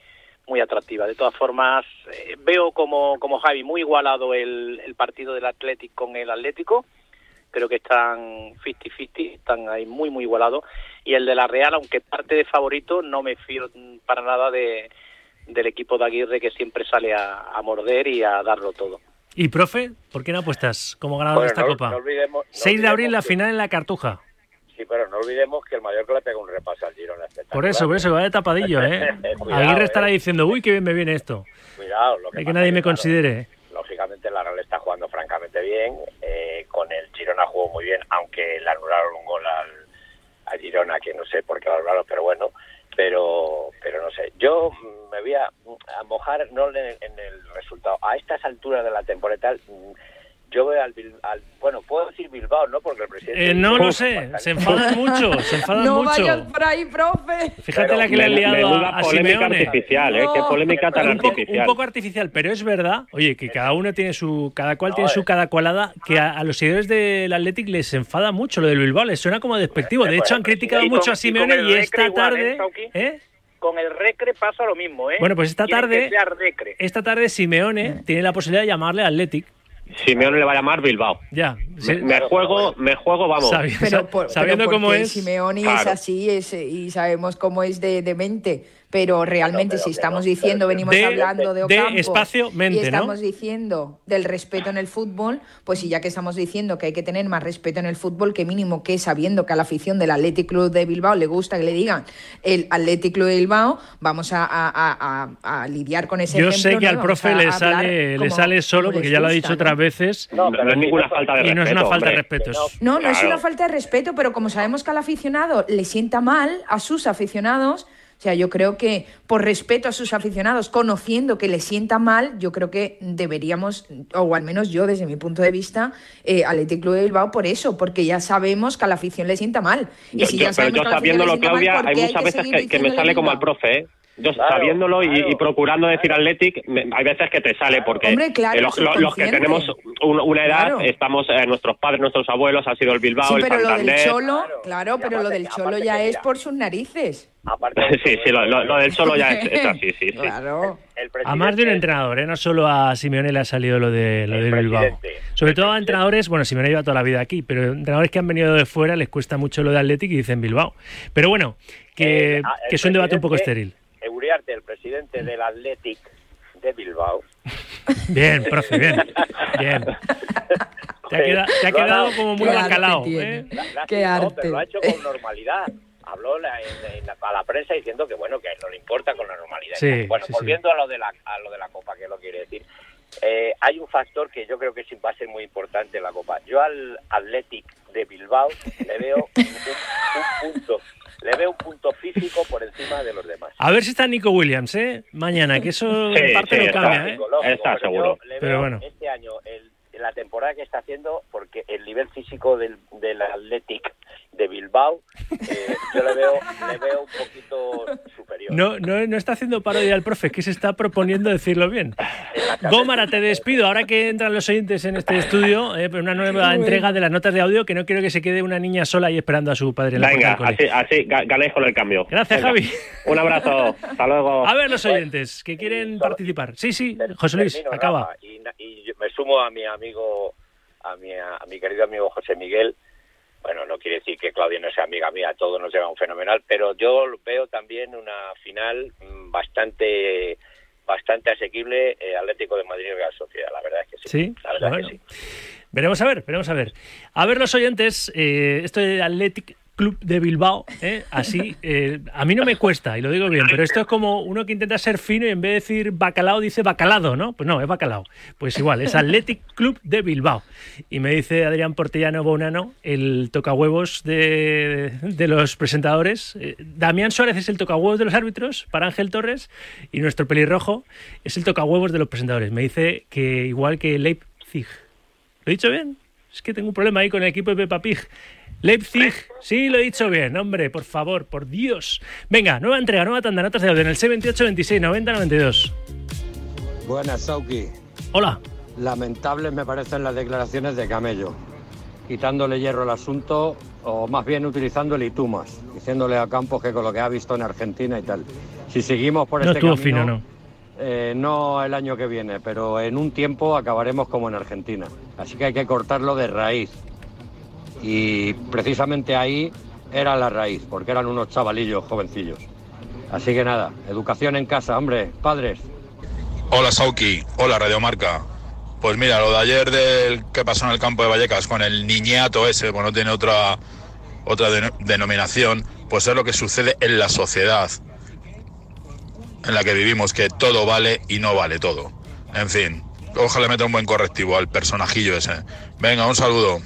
muy atractiva. De todas formas, eh, veo como, como Javi muy igualado el, el partido del Atlético con el Atlético. Creo que están 50-50, están ahí muy, muy igualados. Y el de la Real, aunque parte de favorito, no me fío para nada de, del equipo de Aguirre que siempre sale a morder y a darlo todo. Y profe, ¿por qué no apuestas como ganador de esta no- copa? no olvidemos- no 6 de abril la que- final en la Cartuja. Sí, pero no olvidemos que el Mallorca le pega un repaso al Girona. Por eso, por eso, vaya tapadillo, ¿eh? Cuidado, Aguirre estará eh. diciendo, uy, qué bien me viene esto. Cuidado, lo que Hay que nadie me claro, considere. lógicamente la Real está jugando francamente bien. eh, con el Girona jugó muy bien, aunque le anularon un gol al, al Girona, que no sé por qué lo anularon, pero bueno. Pero, pero no sé. Yo me voy a, mojar no en el, en el resultado. A estas alturas de la temporada yo veo al, al- Bueno, puedo decir Bilbao, ¿no? Porque el presidente. Eh, no lo sé, se enfadan mucho, se enfadan no mucho. vayas por ahí, profe. Fíjate la que le han liado a, a polémica Simeone. artificial, ¿eh? Qué polémica tan un, poco, artificial. un poco artificial, pero es verdad, oye, que cada uno tiene su, cada cual tiene su cada cualada, que a, a los seguidores del Athletic les enfada mucho lo del Bilbao, les suena como despectivo. De hecho, han criticado Y con- mucho a Simeone y esta igual, tarde, ¿eh? ¿eh? Con el Recre pasa lo mismo, ¿eh? Bueno, pues esta tarde- esta tarde Simeone tiene la posibilidad de llamarle Athletic. Simeone le va a llamar Bilbao. Ya, Me, me juego, me juego, vamos. Sabi- Pero sa- por- sabiendo pero cómo es. Simeone es así es, y sabemos cómo es de, de mente. Pero realmente, si estamos diciendo, venimos De- hablando de de Ocampo espacio, mente, y ¿no? estamos diciendo del respeto en el fútbol, pues si ya que estamos diciendo que hay que tener más respeto en el fútbol, que mínimo que sabiendo que a la afición del Athletic Club de Bilbao le gusta que le digan el Athletic Club de Bilbao, vamos a, a- a- a- a lidiar con ese Yo ejemplo. sé que ¿no? al profe le sale, le sale solo, porque ya lo ha dicho ¿no? otras veces. No, pero no es ninguna falta de Y no es una respeto, falta de respeto. No, no es una falta de respeto, pero como sabemos que al aficionado le sienta mal, a sus aficionados, o sea, yo creo que por respeto a sus aficionados, conociendo que le sienta mal, yo creo que deberíamos, o al menos yo desde mi punto de vista, eh, Athletic Club de Bilbao por eso, porque ya sabemos que a la afición le sienta mal. Y Yo- si yo- ya pero yo sabiéndolo, Claudia, ¿por hay muchas veces que, que me sale como al profe, ¿eh? Yo Claro, sabiéndolo y- claro. y, procurando decir Athletic, me- hay veces que te sale porque Hombre, claro, eh, los, los- los que tenemos un- una edad, Claro. estamos, eh, nuestros padres, nuestros abuelos, ha sido el Bilbao, Sí, el pero lo del cholo, claro, pero lo del cholo ya es por sus narices. Aparte de Sí, sí, lo, lo- lo del solo ya es, es así, sí, sí. Claro. el A más de un entrenador, ¿eh? no solo a Simeone le ha salido lo de lo del Bilbao. Sobre todo a entrenadores, bueno, Simeone lleva toda la vida aquí, pero entrenadores que han venido de fuera les cuesta mucho lo de Athletic y dicen Bilbao. Pero bueno, que, Eh, ah, el que es un debate un poco estéril. Euriarte, el presidente del Athletic de Bilbao. Bien, profe, bien. Bien. Te ha, queda- te ha quedado dado- como muy Qué arte bacalao. ¿eh? La- la- Qué no, arte. pero lo ha hecho con normalidad. Habló la- en- en la- a la prensa diciendo que bueno que a él no le importa con la normalidad. Sí, bueno, sí, sí. volviendo a lo de la a lo de la copa, que lo quiere decir. eh, hay un factor que yo creo que sí va a ser muy importante en la copa. Yo al Athletic de Bilbao le veo un, un punto, le veo un punto físico por encima de los demás. A ver si está Nico Williams, ¿eh? Mañana, que eso Sí, en parte sí, lo está. cambia, ¿eh? Está pero seguro. Pero bueno. este año el- la temporada que está haciendo, porque el nivel físico del, del Athletic de Bilbao, eh, yo le veo, le veo un poquito superior. No, no, no está haciendo parodia al profe, es que se está proponiendo decirlo bien. Gómara, te despido. Ahora que entran los oyentes en este estudio, eh, una nueva entrega de las notas de audio, que no quiero que se quede una niña sola ahí esperando a su padre en la Venga, puerta del así, así ga- ganéis con el cambio. Gracias, Venga. Javi. Un abrazo. Hasta luego. A ver los oyentes que quieren participar. Sí, sí, José Luis, acaba. Rafa, y, me sumo a mi amigo, a mi, a mi querido amigo José Miguel. Bueno, no quiere decir que Claudia no sea amiga mía, todos nos llevan fenomenal, pero yo veo también una final mm, bastante bastante asequible eh, Atlético de Madrid y Real Sociedad, la verdad es que sí. Sí, la verdad bueno. que sí. Veremos a ver, veremos a ver. A ver los oyentes, eh, esto de Athletic Club de Bilbao, eh, así, eh, a mí no me cuesta, y lo digo bien, pero esto es como uno que intenta ser fino y en vez de decir bacalao dice bacalado, ¿no? Pues no, es bacalao. Pues igual, es Athletic Club de Bilbao. Y me dice Adrián Portellano Bonano, el tocahuevos de, de los presentadores. Eh, Damián Suárez es el tocahuevos de los árbitros para Ángel Torres y nuestro pelirrojo es el tocahuevos de los presentadores. Me dice que igual que Leipzig. ¿Lo he dicho bien? Es que tengo un problema ahí con el equipo de Peppa Pig. Leipzig, sí, lo he dicho bien, hombre, por favor, por Dios. Venga, nueva entrega, nueva tanda, notas de audio en el C28 26 90 92. Buenas, Sauki. Hola. Lamentables me parecen las declaraciones de Camello, quitándole hierro al asunto o más bien utilizando el Itumas, diciéndole a Campos que con lo que ha visto en Argentina y tal. Si seguimos por No este camino, fino, no. eh, no el año que viene, pero en un tiempo acabaremos como en Argentina. Así que hay que cortarlo de raíz. Y precisamente ahí era la raíz, porque eran unos chavalillos jovencillos. Así que nada, educación en casa, hombre, padres. Hola Sauki, hola Radiomarca. Pues mira, lo de ayer del que pasó en el campo de Vallecas con el niñato ese, pues no tiene otra, otra deno- denominación, pues es lo que sucede en la sociedad en la que vivimos, que todo vale y no vale todo. En fin, ojalá meta un buen correctivo al personajillo ese. Venga, un saludo.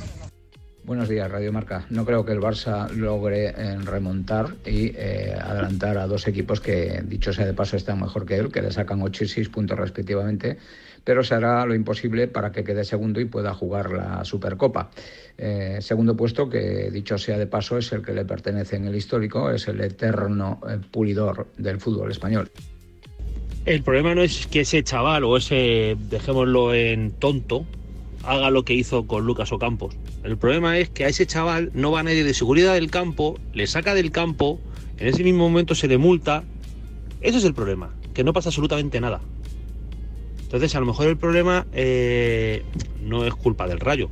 Buenos días, Radio Marca. No creo que el Barça logre eh, remontar y eh, adelantar a dos equipos que, dicho sea de paso, están mejor que él, que le sacan 8 y 6 puntos respectivamente, pero se hará lo imposible para que quede segundo y pueda jugar la Supercopa. Eh, segundo puesto, que dicho sea de paso, es el que le pertenece en el histórico, es el eterno pulidor del fútbol español. El problema no es que ese chaval o ese, dejémoslo en tonto, haga lo que hizo con Lucas Ocampos. El problema es que a ese chaval no va nadie de seguridad del campo, le saca del campo, en ese mismo momento se le multa. Ese es el problema, que no pasa absolutamente nada. Entonces, a lo mejor el problema eh, no es culpa del rayo,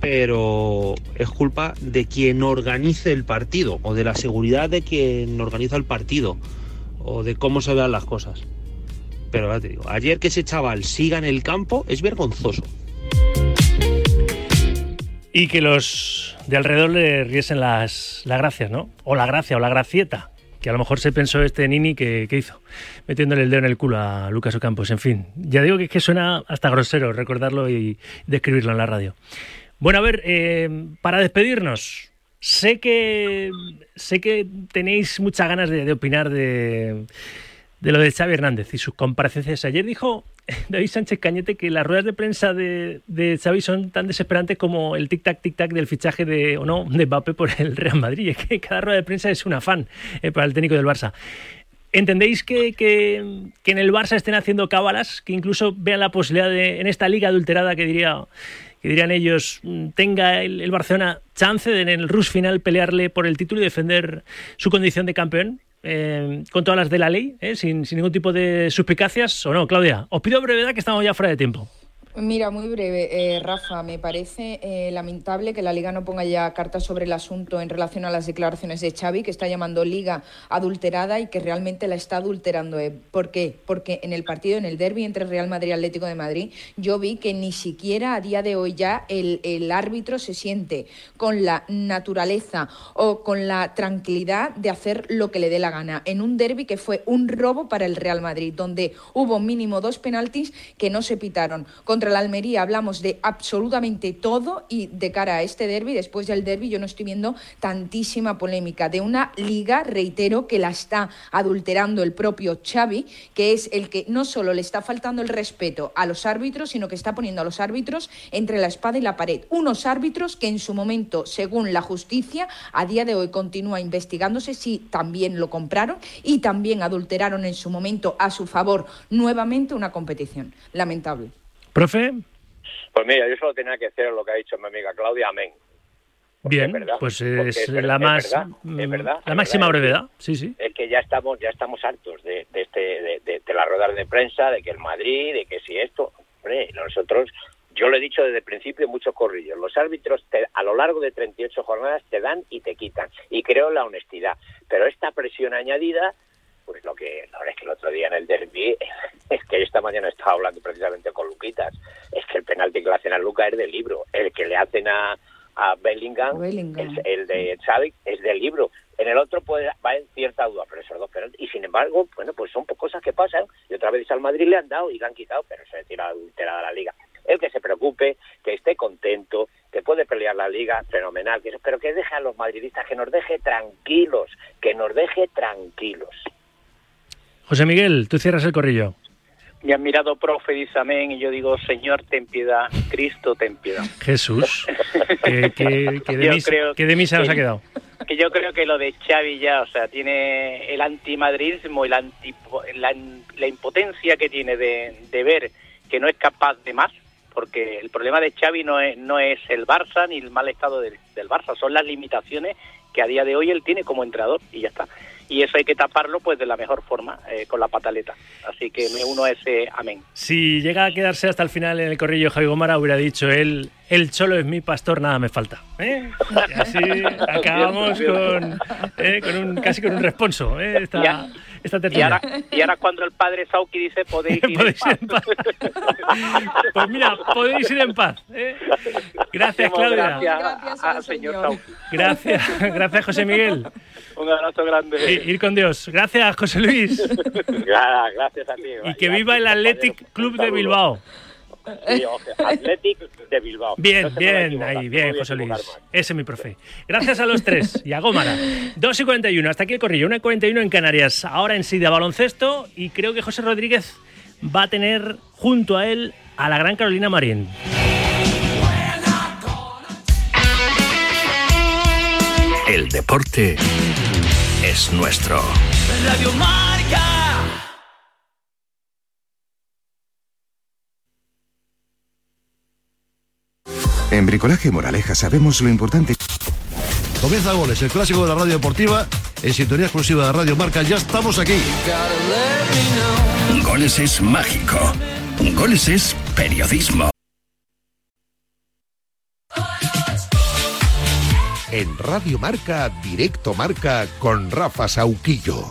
pero es culpa de quien organice el partido o de la seguridad de quien organiza el partido o de cómo se vean las cosas. Pero ya te digo, ayer que ese chaval siga en el campo es vergonzoso. Y que los de alrededor le riesen las, las gracias, ¿no? O la gracia, o la gracieta. Que a lo mejor se pensó este Nini que, que hizo, metiéndole el dedo en el culo a Lucas Ocampos. En fin, ya digo que es que suena hasta grosero recordarlo y describirlo en la radio. Bueno, a ver, eh, para despedirnos, sé que sé que tenéis muchas ganas de, de opinar de, de lo de Xavi Hernández y sus comparecencias. Ayer dijo David Sánchez Cañete que las ruedas de prensa de, de Xavi son tan desesperantes como el tic-tac, tic-tac del fichaje de, o no, de Mbappé por el Real Madrid. Es que cada rueda de prensa es un afán eh, para el técnico del Barça. ¿Entendéis que, que, que en el Barça estén haciendo cábalas, que incluso vean la posibilidad de, en esta liga adulterada que diría que dirían ellos, mm, tenga el, el Barcelona chance de en el rush final pelearle por el título y defender su condición de campeón? Eh, con todas las de la ley, eh, sin, sin ningún tipo de suspicacias, ¿o no, Claudia? Os pido brevedad que estamos ya fuera de tiempo. Mira, muy breve, eh, Rafa, me parece eh, lamentable que la Liga no ponga ya cartas sobre el asunto en relación a las declaraciones de Xavi, que está llamando Liga adulterada y que realmente la está adulterando. eh. ¿Por qué? Porque en el partido, en el derby entre Real Madrid y Atlético de Madrid, yo vi que ni siquiera a día de hoy ya el, el árbitro se siente con la naturaleza o con la tranquilidad de hacer lo que le dé la gana. En un derby que fue un robo para el Real Madrid, donde hubo mínimo dos penaltis que no se pitaron contra contra la Almería hablamos de absolutamente todo y de cara a este derby, después del derby, yo no estoy viendo tantísima polémica de una liga, reitero, que la está adulterando el propio Xavi, que es el que no solo le está faltando el respeto a los árbitros, sino que está poniendo a los árbitros entre la espada y la pared. Unos árbitros que en su momento, según la justicia, a día de hoy continúa investigándose si también lo compraron y también adulteraron en su momento a su favor nuevamente una competición. Lamentable. Profe. Pues mira, yo solo tenía que hacer lo que ha dicho mi amiga Claudia, amén. Bien, pues es, la más mm, la máxima brevedad, sí, sí. Es que ya estamos ya estamos hartos de, este de, de, las ruedas de prensa, de que el Madrid, de que si esto, hombre, nosotros yo lo he dicho desde el principio muchos corrillos. Los árbitros a lo largo de 38 jornadas te dan y te quitan. Y creo la honestidad. Pero esta presión añadida, pues lo que, la verdad es que el otro día en el derby, es que esta mañana estaba hablando precisamente con Luquitas, es que el penalti que le hacen a Luca es del libro. El que le hacen a, a Bellingham, el de Xavi, es del libro. En el otro pues va en cierta duda, pero esos dos penaltis. Y sin embargo, bueno, pues son cosas que pasan. Y otra vez al Madrid le han dado y le han quitado, pero se tira alterada la liga. El que se preocupe, que esté contento, que puede pelear la liga, fenomenal, pero que deje a los madridistas, que nos deje tranquilos, que nos deje tranquilos. José Miguel, tú cierras el corrillo me han mirado profe, dice amén, y yo digo, Señor, ten piedad, Cristo, ten piedad. Jesús, que, de, mí, se nos ha quedado. Que yo creo que lo de Xavi ya, o sea, tiene el antimadridismo y la, anti, la, impotencia que tiene de, ver que no es capaz de más, porque el problema de Xavi no es, no es el Barça ni el mal estado del, del Barça, son las limitaciones que a día de hoy él tiene como entrenador y ya está y eso hay que taparlo pues de la mejor forma, eh, con la pataleta. Así que me uno a ese amén. Si llega a quedarse hasta el final en el corrillo, Javi Gomara hubiera dicho él, el cholo es mi pastor, nada me falta. ¿eh? Y así acabamos con, ¿eh? con un, casi con un responso. Esta, esta y, ahora, y ahora cuando el padre Sauki dice podéis ir, en, paz. pues mira, podéis ir en paz. Gracias, Claudia. Gracias, al señor Sauki. Gracias, gracias, José Miguel. Un abrazo grande. Ir con Dios. Gracias, José Luis. Gracias a ti. Y que viva el Athletic Club de Bilbao. Athletic de Bilbao. Bien, bien, ahí, bien, José Luis. Ese es mi profe. Gracias a los tres y a Gómara. 2 y 41, hasta aquí el corrillo. 1 y 41 en Canarias. Ahora en sí de baloncesto y creo que José Rodríguez va a tener junto a él a la gran Carolina Marín. El deporte es nuestro. Radio Marca. En Bricolaje Moraleja sabemos lo importante. Comienza Goles, el clásico de la radio deportiva, en sintonía exclusiva de Radio Marca. Ya estamos aquí. Goles es mágico. Goles es periodismo. En Radio Marca, Directo Marca con Rafa Sauquillo.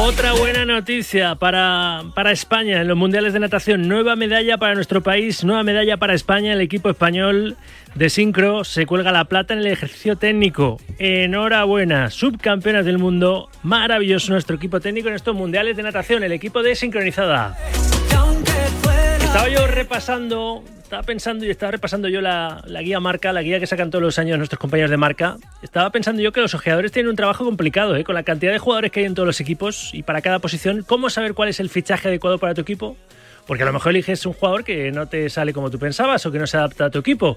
Otra buena noticia para, para España en los Mundiales de Natación. Nueva medalla para nuestro país, nueva medalla para España. El equipo español de sincro se cuelga la plata en el ejercicio técnico. Enhorabuena, subcampeonas del mundo. Maravilloso nuestro equipo técnico en estos Mundiales de Natación, el equipo de sincronizada. Estaba yo repasando, estaba pensando y estaba repasando yo la, guía marca, la guía que sacan todos los años nuestros compañeros de marca. Estaba pensando yo que los ojeadores tienen un trabajo complicado, ¿eh? con la cantidad de jugadores que hay en todos los equipos y para cada posición. ¿Cómo saber cuál es el fichaje adecuado para tu equipo? Porque a lo mejor eliges un jugador que no te sale como tú pensabas o que no se adapta a tu equipo.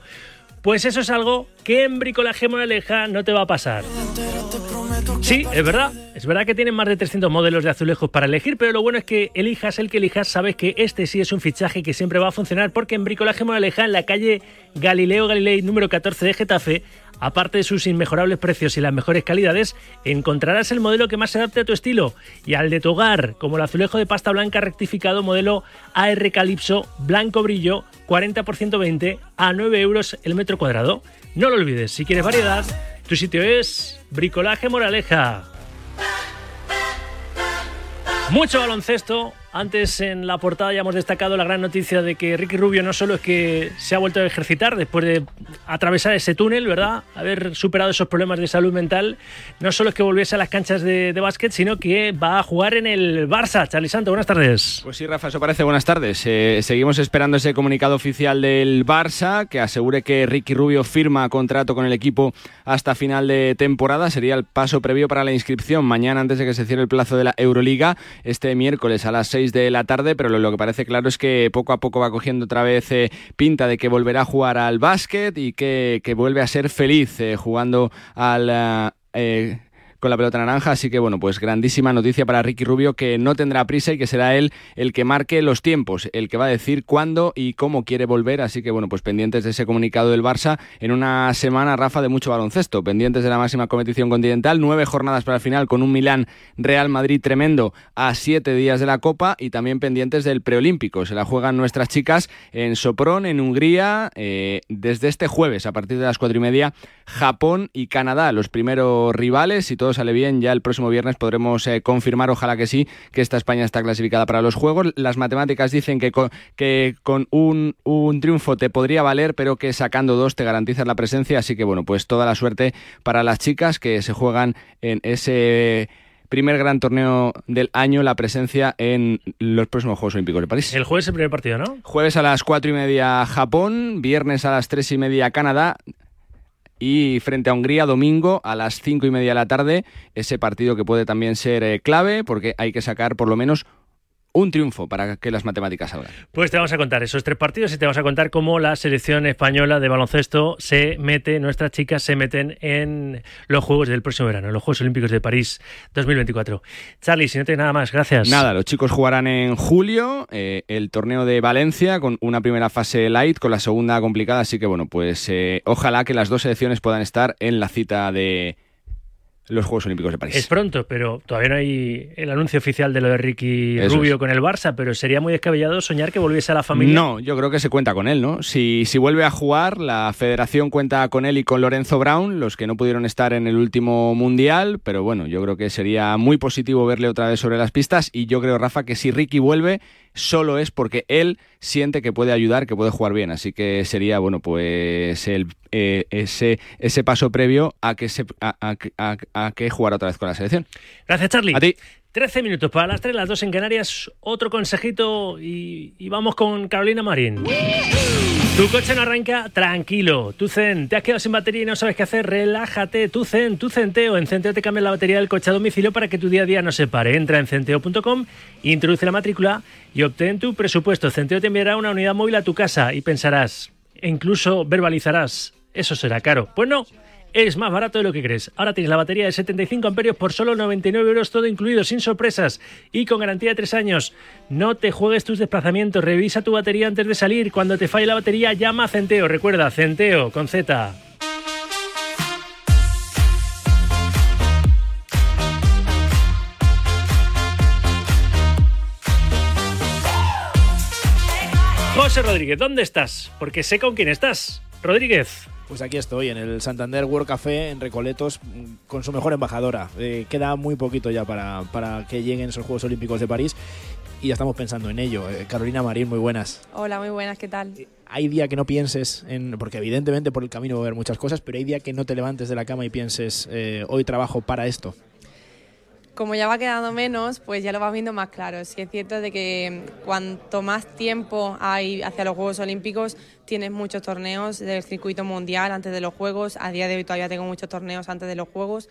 Pues eso es algo que en Bricolaje Moraleja no te va a pasar. Sí, es verdad. Es verdad que tienen más de 300 modelos de azulejos para elegir, pero lo bueno es que elijas el que elijas, sabes que este sí es un fichaje que siempre va a funcionar porque en Bricolaje Moraleja, en la calle Galileo Galilei número 14 de Getafe, Aparte de sus inmejorables precios y las mejores calidades, encontrarás el modelo que más se adapte a tu estilo y al de tu hogar, como el azulejo de pasta blanca rectificado modelo AR Calypso Blanco Brillo 40% 20 a 9 euros el metro cuadrado. No lo olvides, si quieres variedad, tu sitio es Bricolaje Moraleja. Mucho baloncesto Antes en la portada ya hemos destacado la gran noticia de que Ricky Rubio no solo es que se ha vuelto a ejercitar después de atravesar ese túnel, ¿verdad? Haber superado esos problemas de salud mental, no solo es que volviese a las canchas de, básquet, sino que va a jugar en el Barça. Charlie Santo, buenas tardes. Pues sí, Rafa, eso parece. Buenas tardes. Eh, seguimos esperando ese comunicado oficial del Barça que asegure que Ricky Rubio firma contrato con el equipo hasta final de temporada. Sería el paso previo para la inscripción mañana antes de que se cierre el plazo de la Euroliga, este miércoles a las 6 de la tarde, pero lo, que parece claro es que poco a poco va cogiendo otra vez eh, pinta de que volverá a jugar al básquet y que, vuelve a ser feliz eh, jugando al... Eh, con la pelota naranja. Así que bueno, pues grandísima noticia para Ricky Rubio que no tendrá prisa y que será él el que marque los tiempos, el que va a decir cuándo y cómo quiere volver. Así que bueno, pues pendientes de ese comunicado del Barça en una semana, Rafa, de mucho baloncesto. Pendientes de la máxima competición continental, nueve jornadas para el final con un Milán Real Madrid tremendo a siete días de la Copa y también pendientes del preolímpico. Se la juegan nuestras chicas en Sopron, en Hungría, eh, desde este jueves a partir de las cuatro y media, Japón y Canadá, los primeros rivales y todo sale bien, ya el próximo viernes podremos eh, confirmar, ojalá que sí, que esta España está clasificada para los Juegos. Las matemáticas dicen que con, que con un, un triunfo te podría valer, pero que sacando dos te garantizas la presencia. Así que bueno, pues toda la suerte para las chicas que se juegan en ese primer gran torneo del año, la presencia en los próximos Juegos Olímpicos de París. El jueves el primer partido, ¿no? Jueves a las cuatro y media Japón, viernes a las tres y media Canadá, y frente a Hungría domingo a las cinco y media de la tarde, ese partido que puede también ser eh, clave porque hay que sacar por lo menos un triunfo para que las matemáticas salgan. Pues te vamos a contar esos tres partidos y te vamos a contar cómo la selección española de baloncesto se mete, nuestras chicas se meten en los Juegos del próximo verano, los Juegos Olímpicos de París 2024. Charlie, si no tienes nada más, gracias. Nada, los chicos jugarán en julio eh, el torneo de Valencia con una primera fase light, con la segunda complicada, así que bueno, pues eh, ojalá que las dos selecciones puedan estar en la cita de los Juegos Olímpicos de París. Es pronto, pero todavía no hay el anuncio oficial de lo de Ricky Rubio con el Barça, pero sería muy descabellado soñar que volviese a la familia. No, yo creo que se cuenta con él, ¿no? Si, si vuelve a jugar, la federación cuenta con él y con Lorenzo Brown, los que no pudieron estar en el último mundial, pero bueno, yo creo que sería muy positivo verle otra vez sobre las pistas y yo creo, Rafa, que si Ricky vuelve, solo es porque él siente que puede ayudar, que puede jugar bien. Así que sería, bueno, pues el, eh, ese, ese paso previo a que, se, a, a, que jugar otra vez con la selección. Gracias, Charlie. A ti. 13 minutos para las 3, las 2 en Canarias. Otro consejito y, y vamos con Carolina Marín. Tu coche no arranca, tranquilo. Tu Zen, te has quedado sin batería y no sabes qué hacer, relájate. Tu Zen, tu Centeo. En Centeo te cambia la batería del coche a domicilio para que tu día a día no se pare. Entra en centeo.com, introduce la matrícula y obtén tu presupuesto. Centeo te enviará una unidad móvil a tu casa y pensarás, e incluso verbalizarás, eso será caro. Pues no es más barato de lo que crees. Ahora tienes la batería de 75 amperios por solo 99 euros, todo incluido, sin sorpresas y con garantía de 3 años. No te juegues tus desplazamientos, revisa tu batería antes de salir. Cuando te falle la batería, llama a Centeo. Recuerda, Centeo con Z. José Rodríguez, ¿dónde estás? Porque sé con quién estás. Rodríguez. Pues aquí estoy, en el Santander World Café en Recoletos, con su mejor embajadora. Eh, queda muy poquito ya para, para que lleguen esos Juegos Olímpicos de París y ya estamos pensando en ello. Eh, Carolina Marín, muy buenas. Hola, muy buenas, ¿qué tal? Eh, hay día que no pienses en, porque evidentemente por el camino va a haber muchas cosas, pero hay día que no te levantes de la cama y pienses, hoy trabajo para esto como ya va quedando menos, pues ya lo vas viendo más claro. Sí es cierto de que cuanto más tiempo hay hacia los Juegos Olímpicos, tienes muchos torneos del circuito mundial antes de los Juegos. A día de hoy todavía tengo muchos torneos antes de los Juegos.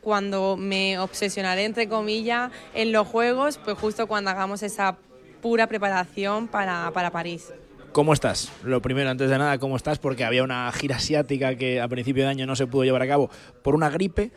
Cuando me obsesionaré, entre comillas, en los Juegos, pues justo cuando hagamos esa pura preparación para, para París. ¿Cómo estás? Lo primero, antes de nada, ¿cómo estás? Porque había una gira asiática que a principio de año no se pudo llevar a cabo por una gripe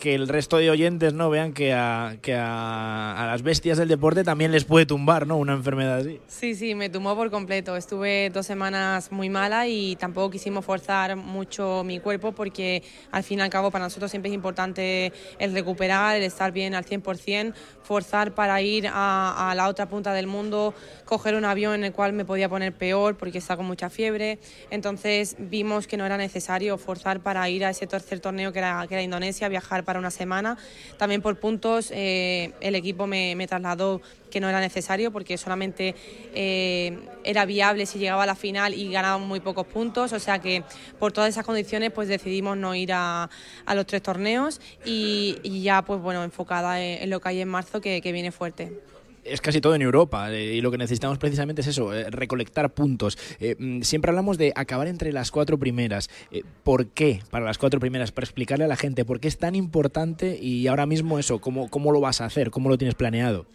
que el resto de oyentes no vean que a, que a, las bestias del deporte también les puede tumbar, ¿no? Una enfermedad así. Sí, sí, me tumbó por completo. Estuve dos semanas muy mala y tampoco quisimos forzar mucho mi cuerpo porque al fin y al cabo para nosotros siempre es importante el recuperar, el estar bien al 100%, forzar para ir a, a la otra punta del mundo, coger un avión en el cual me podía poner peor porque estaba con mucha fiebre. Entonces vimos que no era necesario forzar para ir a ese tercer torneo que era, que era Indonesia, viajar para una semana. También por puntos, eh, el equipo me, trasladó que no era necesario porque solamente eh, era viable si llegaba a la final y ganaba muy pocos puntos. O sea que por todas esas condiciones pues decidimos no ir a, los tres torneos y, ya pues bueno enfocada en, lo que hay en marzo que viene fuerte es casi todo en Europa eh, y lo que necesitamos precisamente es eso, eh, recolectar puntos. Eh, mm, siempre hablamos de acabar entre las cuatro primeras. ¿Por qué para las cuatro primeras? Para explicarle a la gente por qué es tan importante y ahora mismo eso, cómo, cómo lo vas a hacer, cómo lo tienes planeado.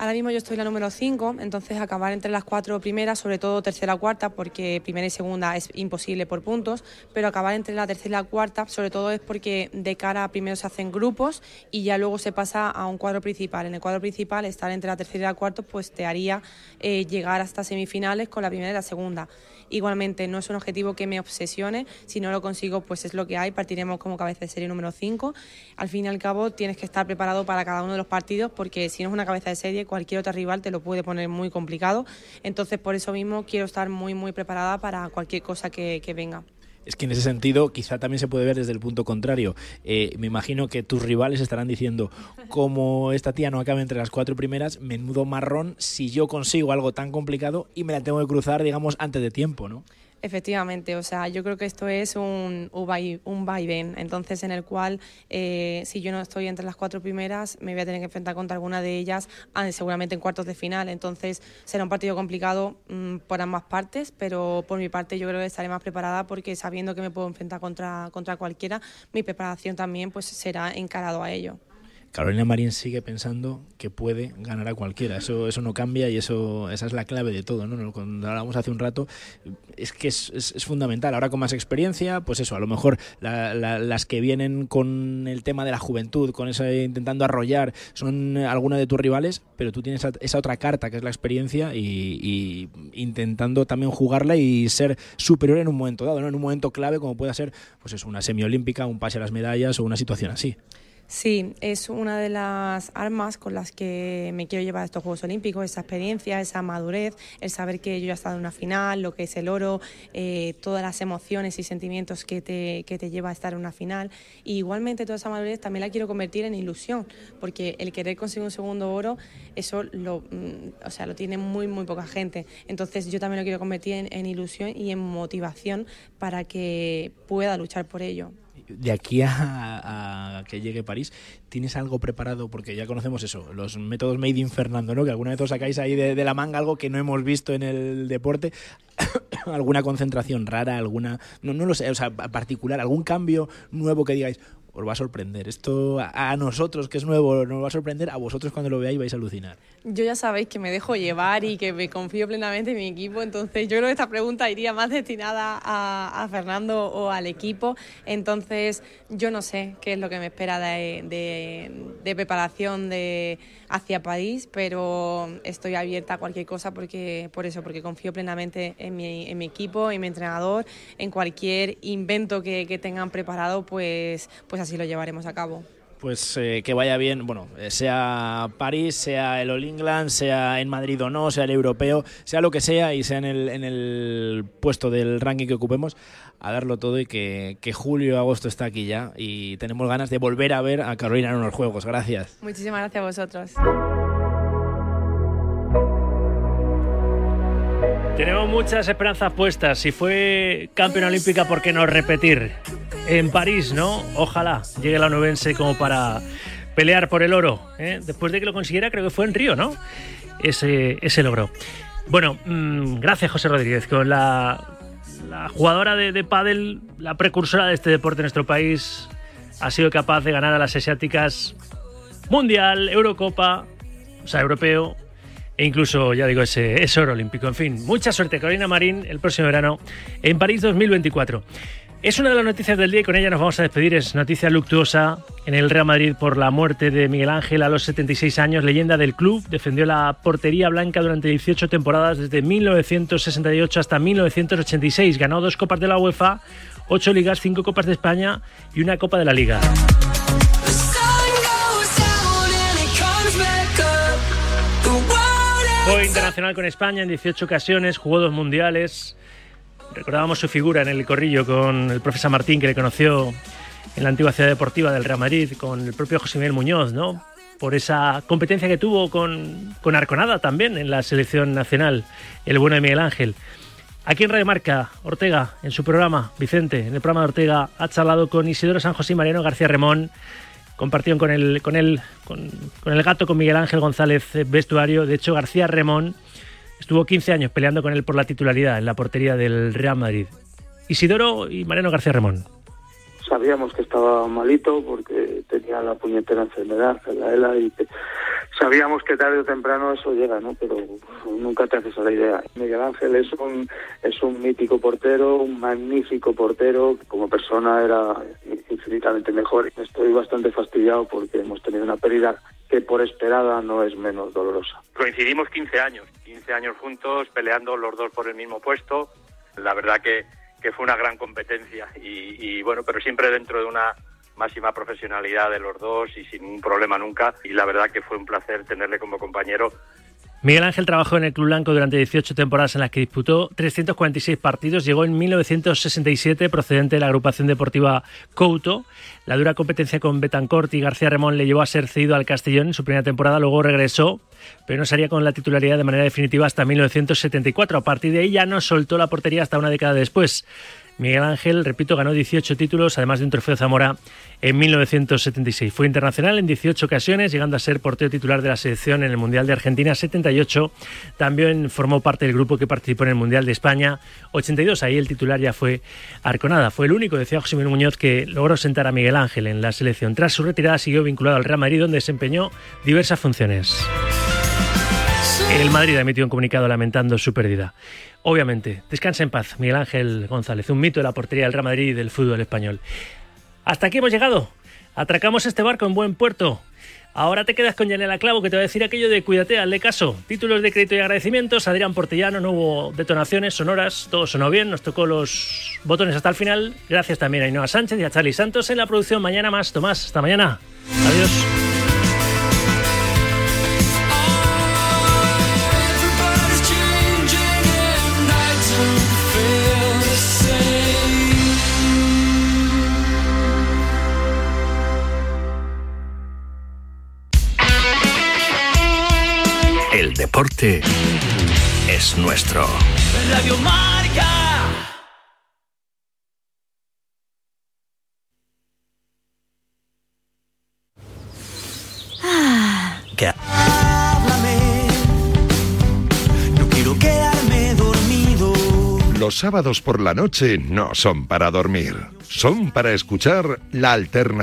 Ahora mismo yo estoy la número 5, entonces acabar entre las cuatro primeras, sobre todo tercera cuarta, porque primera y segunda es imposible por puntos, pero acabar entre la tercera y la cuarta, sobre todo es porque de cara a primero se hacen grupos y ya luego se pasa a un cuadro principal. En el cuadro principal, estar entre la tercera y la cuarta, pues te haría eh, llegar hasta semifinales con la primera y la segunda. Igualmente, no es un objetivo que me obsesione, si no lo consigo, pues es lo que hay, partiremos como cabeza de serie número 5. Al fin y al cabo, tienes que estar preparado para cada uno de los partidos, porque si no es una cabeza de serie, cualquier otro rival te lo puede poner muy complicado. Entonces, por eso mismo, quiero estar muy, muy preparada para cualquier cosa que, que venga. Es que en ese sentido quizá también se puede ver desde el punto contrario. Eh, me imagino que tus rivales estarán diciendo, como esta tía no acabe entre las cuatro primeras, menudo marrón si yo consigo algo tan complicado y me la tengo que cruzar, digamos, antes de tiempo, ¿no? Efectivamente, o sea, yo creo que esto es un, un vai- un vaivén, entonces en el cual eh, si yo no estoy entre las cuatro primeras me voy a tener que enfrentar contra alguna de ellas ah, seguramente en cuartos de final, entonces será un partido complicado mm, por ambas partes, pero por mi parte yo creo que estaré más preparada porque sabiendo que me puedo enfrentar contra, contra cualquiera, mi preparación también pues será encarado a ello. Carolina Marín sigue pensando que puede ganar a cualquiera. Eso, eso no cambia y eso, esa es la clave de todo. ¿no? Cuando hablábamos hace un rato, es que es, es- fundamental. Ahora con más experiencia, pues eso, a lo mejor la- la- las que vienen con el tema de la juventud, con eso intentando arrollar, son algunas de tus rivales, pero tú tienes esa, esa otra carta que es la experiencia y, y intentando también jugarla y ser superior en un momento dado, ¿no? en un momento clave como pueda ser pues eso, una semiolímpica, un pase a las medallas o una situación así. Sí, es una de las armas con las que me quiero llevar a estos Juegos Olímpicos, esa experiencia, esa madurez, el saber que yo ya he estado en una final, lo que es el oro, eh, todas las emociones y sentimientos que te, que te lleva a estar en una final. Y igualmente toda esa madurez también la quiero convertir en ilusión, porque el querer conseguir un segundo oro, eso lo, mm, o sea, lo tiene muy, muy poca gente. Entonces yo también lo quiero convertir en, en ilusión y en motivación para que pueda luchar por ello. De aquí a, que llegue París, ¿tienes algo preparado? Porque ya conocemos eso, los métodos Made in Fernando, ¿no? Que alguna vez os sacáis ahí de, de la manga algo que no hemos visto en el deporte. ¿Alguna concentración rara? ¿Alguna.? No, no lo sé, o sea, particular, algún cambio nuevo que digáis. Os va a sorprender. Esto a, a nosotros, que es nuevo, nos va a sorprender. A vosotros, cuando lo veáis, vais a alucinar. Yo ya sabéis que me dejo llevar y que me confío plenamente en mi equipo, entonces yo creo que esta pregunta iría más destinada a, a Fernando o al equipo, entonces yo no sé qué es lo que me espera de, de- de preparación de hacia París, pero estoy abierta a cualquier cosa porque por eso, porque confío plenamente en mi, en mi equipo, en mi entrenador, en cualquier invento que, que tengan preparado, pues, pues así lo llevaremos a cabo. Pues eh, que vaya bien, bueno, eh, sea París, sea el All England, sea en Madrid o no, sea el europeo, sea lo que sea y sea en el, en el puesto del ranking que ocupemos, a darlo todo y que, que julio agosto está aquí ya y tenemos ganas de volver a ver a Carolina en unos juegos. Gracias. Muchísimas gracias a vosotros. Tenemos muchas esperanzas puestas. Si fue campeona olímpica, ¿por qué no repetir? En París, ¿no? Ojalá llegue la onubense como para pelear por el oro. ¿eh? Después de que lo consiguiera, creo que fue en Río, ¿no? Ese, ese logro. Bueno, mm, gracias José Rodríguez, con la, la jugadora de, de pádel, la precursora de este deporte en nuestro país, ha sido capaz de ganar a las asiáticas Mundial, Eurocopa, o sea, europeo, e incluso, ya digo, ese, ese oro olímpico. En fin, mucha suerte, Carolina Marín, el próximo verano en París 2024. Es una de las noticias del día y con ella nos vamos a despedir. Es noticia luctuosa en el Real Madrid por la muerte de Miguel Ángel a los 76 años, leyenda del club. Defendió la portería blanca durante 18 temporadas desde 1968 hasta 1986. Ganó dos Copas de la UEFA, ocho ligas, cinco Copas de España y una Copa de la Liga. Fue internacional con España en 18 ocasiones, jugó dos mundiales. Recordábamos su figura en el corrillo con el profesor Martín, que le conoció en la antigua ciudad deportiva del Real Madrid con el propio José Miguel Muñoz, ¿no? Por esa competencia que tuvo con, con Arconada también en la selección nacional, el bueno de Miguel Ángel. Aquí en Radio Marca, Ortega, en su programa, Vicente, en el programa de Ortega, ha charlado con Isidoro San José y Mariano García Remón. Compartieron con el, con el, con, con el gato, con Miguel Ángel González vestuario. De hecho, García Remón estuvo 15 años peleando con él por la titularidad en la portería del Real Madrid. Isidoro y Mariano García Remón. Sabíamos que estaba malito porque tenía la puñetera enfermedad, la ELA, y sabíamos que tarde o temprano eso llega, ¿no? Pero nunca te haces a la idea. Miguel Ángel es un, es un mítico portero, un magnífico portero, como persona era infinitamente mejor. Estoy bastante fastidiado porque hemos tenido una pérdida que por esperada no es menos dolorosa. Coincidimos 15 años, 15 años juntos, peleando los dos por el mismo puesto. La verdad que, que fue una gran competencia y, y bueno, pero siempre dentro de una máxima profesionalidad de los dos y sin un problema nunca. Y la verdad que fue un placer tenerle como compañero. Miguel Ángel trabajó en el Club Blanco durante 18 temporadas en las que disputó 346 partidos. Llegó en 1967 procedente de la agrupación deportiva Couto. La dura competencia con Betancourt y García Remón le llevó a ser cedido al Castellón en su primera temporada. Luego regresó, pero no salía con la titularidad de manera definitiva hasta 1974. A partir de ahí ya no soltó la portería hasta una década después. Miguel Ángel, repito, ganó 18 títulos, además de un trofeo Zamora en 1976. Fue internacional en 18 ocasiones, llegando a ser portero titular de la selección en el Mundial de Argentina 78. También formó parte del grupo que participó en el Mundial de España 82. Ahí el titular ya fue Arconada. Fue el único, decía José Miguel Muñoz, que logró sentar a Miguel Ángel en la selección. Tras su retirada siguió vinculado al Real Madrid, donde desempeñó diversas funciones. El Madrid ha emitido un comunicado lamentando su pérdida. Obviamente, descansa en paz Miguel Ángel González, un mito de la portería del Real Madrid y del fútbol español. Hasta aquí hemos llegado. Atracamos este barco en buen puerto. Ahora te quedas con Yanela Clavo que te va a decir aquello de cuídate, hazle caso. Títulos de crédito y agradecimientos. Adrián Portellano, no hubo detonaciones sonoras, todo sonó bien, nos tocó los botones hasta el final. Gracias también a Ainhoa Sánchez y a Charlie Santos en la producción. Mañana más, Tomás. Hasta mañana. Adiós. Deporte es nuestro. Radio Marca. ¿Qué? Háblame. No quiero quedarme dormido. Los sábados por la noche no son para dormir, son para escuchar la alternativa.